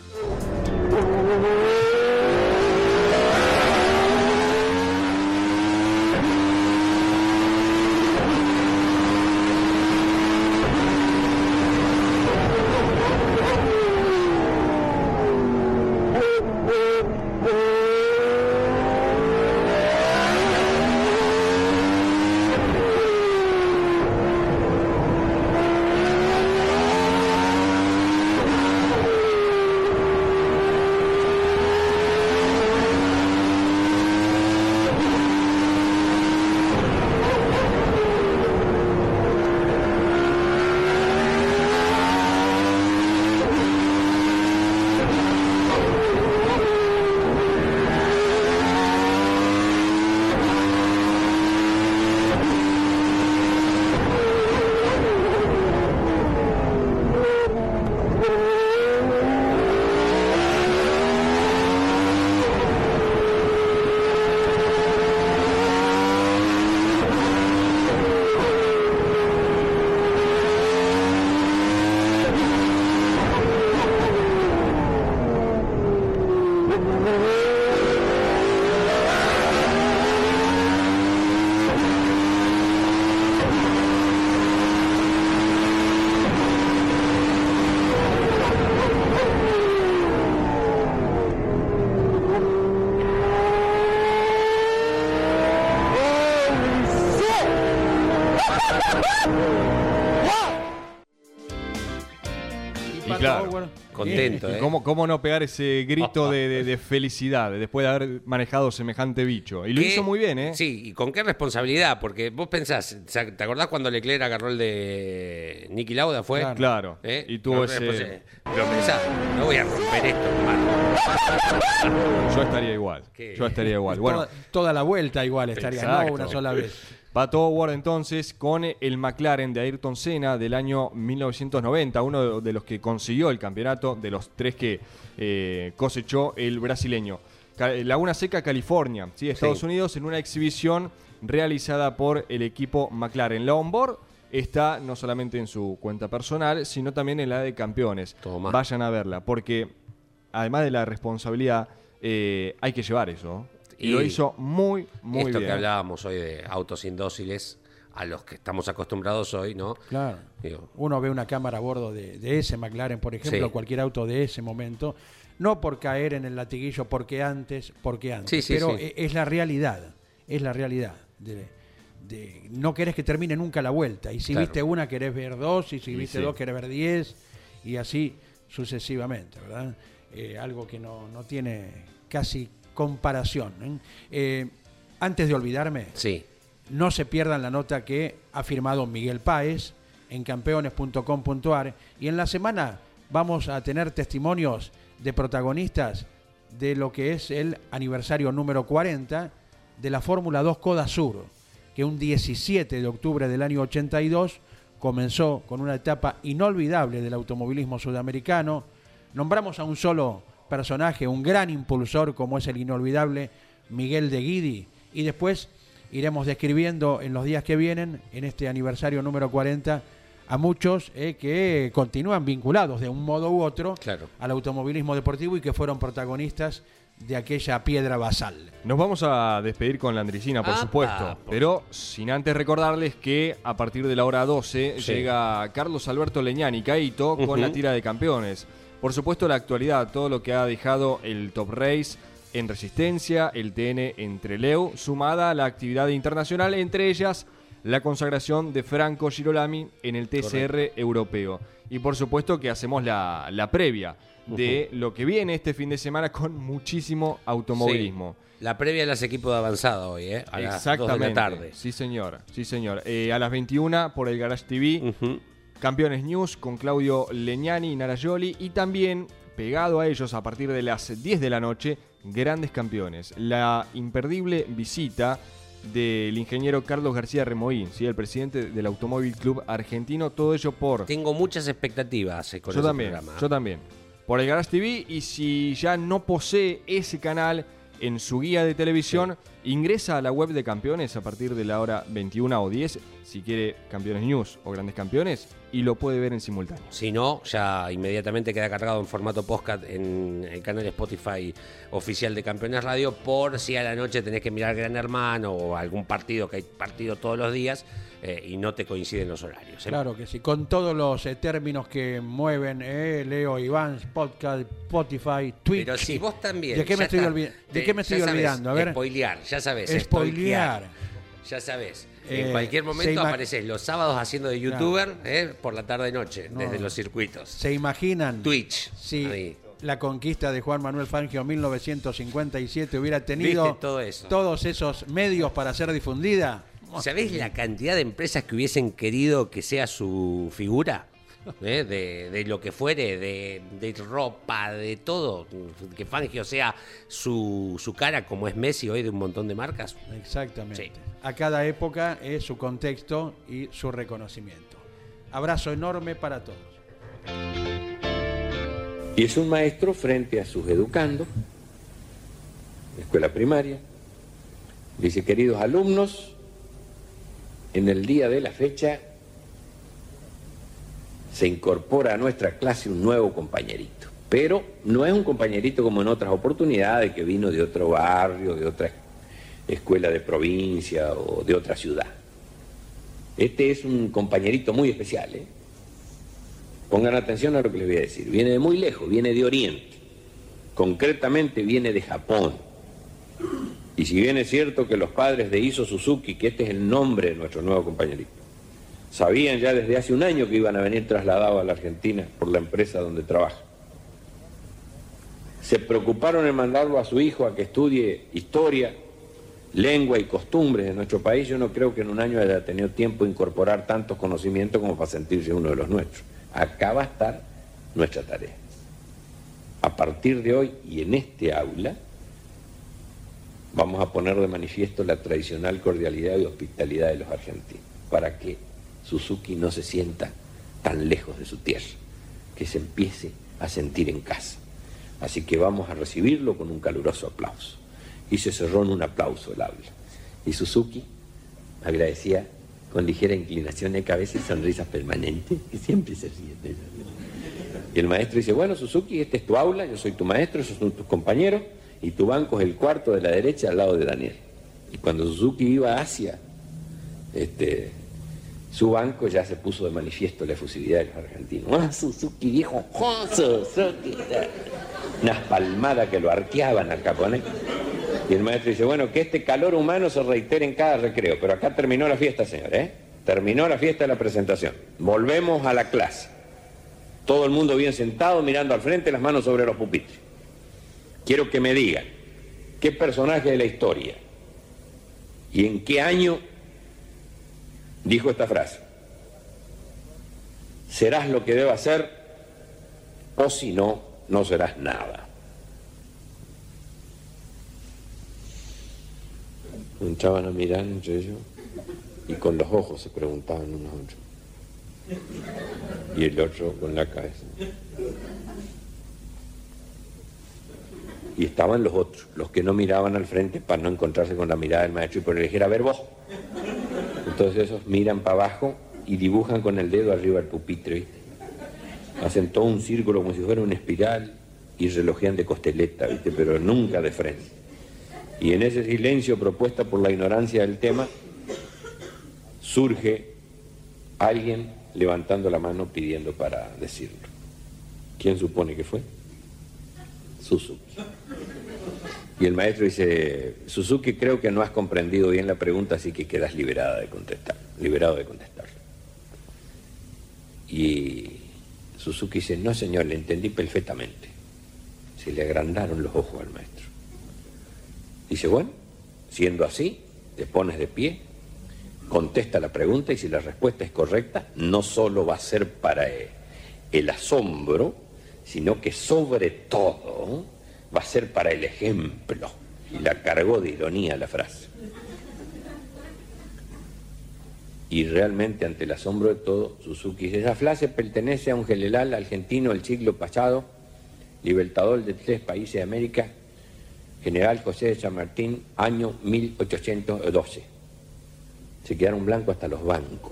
Cómo, no pegar ese grito de, de- de felicidad después de haber manejado semejante bicho? Y lo ¿Qué- hizo muy bien, ¿eh? Sí, y con qué responsabilidad, porque vos pensás, ¿te acordás cuando Leclerc agarró el de Nicky Lauda? ¿Fue? Claro. Claro. ¿Eh? Y tuvo No, ese. después, eh, Lo pensás, no voy a romper esto, hermano. Yo estaría igual. ¿Qué? Yo estaría igual. Bueno, toda, toda la vuelta igual estaría, Exacto. no una sola vez. Pato Howard entonces con el McLaren de Ayrton Senna del año 1990, uno de los que consiguió el campeonato, de los tres que eh, cosechó el brasileño. Ca- Laguna Seca, California, ¿sí? Estados Sí. Unidos, en una exhibición realizada por el equipo McLaren. La onboard está no solamente en su cuenta personal, sino también en la de campeones. Toma. Vayan a verla, porque además de la responsabilidad, eh, hay que llevar eso. Y, Y lo hizo muy, muy Esto bien. que hablábamos hoy de autos indóciles, a los que estamos acostumbrados hoy, ¿no? Claro. Digo, Uno ve una cámara a bordo de, de ese McLaren, por ejemplo, Sí. cualquier auto de ese momento, no por caer en el latiguillo, porque antes, porque antes, Sí, sí, pero sí. e- es la realidad, es la realidad. De, de- no querés que termine nunca la vuelta, y si Claro. viste una querés ver dos, y si viste dos querés ver diez, y así sucesivamente, ¿verdad? Eh, algo que no, no tiene casi comparación. ¿eh? Eh, antes de olvidarme, sí, no se pierdan la nota que ha firmado Miguel Páez en campeones.com.ar y en la semana vamos a tener testimonios de protagonistas de lo que es el aniversario número 40 de la Fórmula 2 Coda Sur, que un 17 de octubre del año 82 comenzó con una etapa inolvidable del automovilismo sudamericano. Nombramos a un solo personaje, un gran impulsor como es el inolvidable Miguel de Guidi, y después iremos describiendo en los días que vienen, en este aniversario número 40, a muchos eh, que continúan vinculados de un modo u otro Claro. al automovilismo deportivo y que fueron protagonistas de aquella piedra basal. Nos vamos a despedir con la Andricina, por supuesto. por- Pero sin antes recordarles que a partir de la hora 12 Sí. llega Carlos Alberto Leñani Caito con la tira de campeones. Por supuesto, la actualidad, todo lo que ha dejado el Top Race en Resistencia, el TN entre Leu, sumada a la actividad internacional, entre ellas la consagración de Franco Girolami en el TCR europeo. Y por supuesto que hacemos la, la previa de lo que viene este fin de semana con muchísimo automovilismo. Sí. La previa de las equipos de avanzada hoy, ¿eh? A las 2 de Exactamente. la tarde. Sí, señor. Sí, señor. Eh, a las 21 por el Garage TV. Campeones News con Claudio Leñani y Narayoli. Y también, pegado a ellos, a partir de las 10 de la noche, Grandes Campeones. La imperdible visita del ingeniero Carlos García Remoín, ¿sí? el presidente del Automóvil Club Argentino. Todo ello por... Tengo muchas expectativas eh, con Yo ese también, programa. yo también. Por el Garage TV y si ya no posee ese canal en su guía de televisión, ingresa a la web de Campeones a partir de la hora 21 o 10, si quiere Campeones News o Grandes Campeones, y lo puede ver en simultáneo. Si no, ya inmediatamente queda cargado en formato podcast en el canal Spotify oficial de Campeones Radio. Por si a la noche tenés que mirar Gran Hermano o algún partido, que hay partido todos los días eh, y no te coinciden los horarios. ¿eh? Claro que sí, con todos los eh, términos que mueven eh, Leo, Iván, podcast, Spotify, Twitch. Pero si vos también. ¿De qué ya me estoy, está, olvi- ¿de te- qué me ya estoy sabés, olvidando? A ver. Spoilear, ya sabes. Spoilear. Ya sabes. Eh, en cualquier se momento apareces los sábados haciendo de youtuber eh, por la tarde-noche, No. desde los circuitos. ¿Se imaginan Twitch. ahí. la conquista de Juan Manuel Fangio en 1957 hubiera tenido Viste todo eso. todos esos medios para ser difundida? ¿Sabés la cantidad de empresas que hubiesen querido que sea su figura? ¿Eh? De, de lo que fuere, de, de ropa, de todo. Que Fangio sea su, su cara, como es Messi hoy de un montón de marcas. Exactamente. Sí. A cada época es su contexto y su reconocimiento. Abrazo enorme para todos. Y es un maestro frente a sus educandos, escuela primaria. Dice, queridos alumnos, en el día de la fecha se incorpora a nuestra clase un nuevo compañerito. Pero no es un compañerito como en otras oportunidades, que vino de otro barrio, de otra escuela de provincia o de otra ciudad. Este es un compañerito muy especial, ¿eh? Pongan atención a lo que les voy a decir. Viene de muy lejos, viene de Oriente. Concretamente viene de Japón. Y si bien es cierto que los padres de Iso Suzuki, que este es el nombre de nuestro nuevo compañerito, sabían ya desde hace un año que iban a venir trasladados a la Argentina por la empresa donde trabaja. Se preocuparon en mandarlo a su hijo a que estudie historia, lengua y costumbres de nuestro país. Yo no creo que en un año haya tenido tiempo de incorporar tantos conocimientos como para sentirse uno de los nuestros. Acá va a estar nuestra tarea. A partir de hoy y en este aula vamos a poner de manifiesto la tradicional cordialidad y hospitalidad de los argentinos, para que Suzuki no se sienta tan lejos de su tierra, que se empiece a sentir en casa. Así que vamos a recibirlo con un caluroso aplauso. Y se cerró en un aplauso el aula. Y Suzuki agradecía con ligera inclinación de cabeza y sonrisas permanentes, que siempre se ríe de ella. Y el maestro dice, bueno, Suzuki, este es tu aula, yo soy tu maestro, esos son tus compañeros, y tu banco es el cuarto de la derecha al lado de Daniel. Y cuando Suzuki iba hacia este, su banco, ya se puso de manifiesto la efusividad de los argentinos. ¡Ah, Suzuki, viejo! ¡Oh, Suzuki! Unas palmadas que lo arqueaban al japonés. Y el maestro dice, bueno, que este calor humano se reitere en cada recreo, pero acá terminó la fiesta, señor, ¿eh? Terminó la fiesta de la presentación. Volvemos a la clase. Todo el mundo bien sentado, mirando al frente, las manos sobre los pupitres. Quiero que me digan qué personaje de la historia y en qué año dijo esta frase. Serás lo que debas ser o si no, no serás nada. Entraban a mirar entre ellos y con los ojos se preguntaban unos a otros. Y el otro con la cabeza. Y estaban los otros, los que no miraban al frente para no encontrarse con la mirada del maestro y por le dijera, a ver vos. Entonces esos miran para abajo y dibujan con el dedo arriba el pupitre, ¿viste? Hacen todo un círculo como si fuera una espiral y relojean de costeleta, ¿viste? Pero nunca de frente. Y en ese silencio propuesta por la ignorancia del tema, surge alguien levantando la mano pidiendo para decirlo. ¿Quién supone que fue? Suzuki. Y el maestro dice, Suzuki, creo que no has comprendido bien la pregunta, así que quedas liberada de contestar. liberado de contestarle. Y Suzuki dice, no señor, le entendí perfectamente. Se le agrandaron los ojos al maestro. Dice, bueno, siendo así, te pones de pie, contesta la pregunta y si la respuesta es correcta, no solo va a ser para el asombro, sino que sobre todo va a ser para el ejemplo. Y la cargó de ironía la frase. Y realmente ante el asombro de todo, Suzuki dice, esa frase pertenece a un general argentino del siglo pasado, libertador de tres países de América, general José de San Martín, año 1812. Se quedaron blancos hasta los bancos.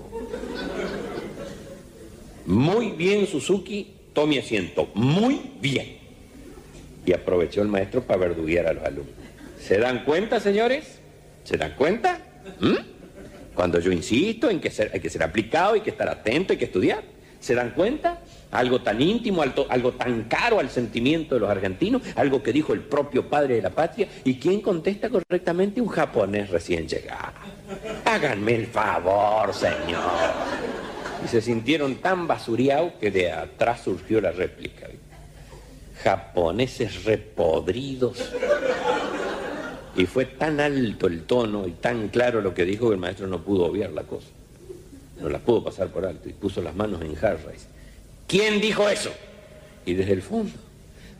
Muy bien, Suzuki, tome asiento. Muy bien. Y aprovechó el maestro para verduguear a los alumnos. ¿Se dan cuenta, señores? ¿Se dan cuenta? ¿Mm? Cuando yo insisto en que ser- hay que ser aplicado, hay que estar atento, hay que estudiar. ¿Se dan cuenta? Algo tan íntimo, algo tan caro al sentimiento de los argentinos, algo que dijo el propio padre de la patria. ¿Y quién contesta correctamente? Un japonés recién llegado. Háganme el favor, señor. Y se sintieron tan basureados que de atrás surgió la réplica. Japoneses repodridos. Y fue tan alto el tono y tan claro lo que dijo que el maestro no pudo obviar la cosa. No la pudo pasar por alto y puso las manos en dice, ¿Quién dijo eso? Y desde el fondo,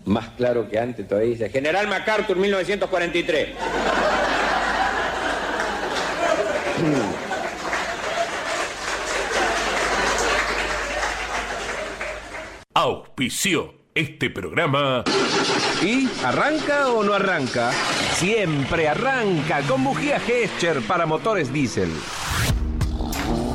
más claro que antes todavía dice, General MacArthur 1943. [CLEARS THROAT] Auspició este programa ¿Y arranca o no arranca? Siempre arranca con bujía Gescher para motores diésel.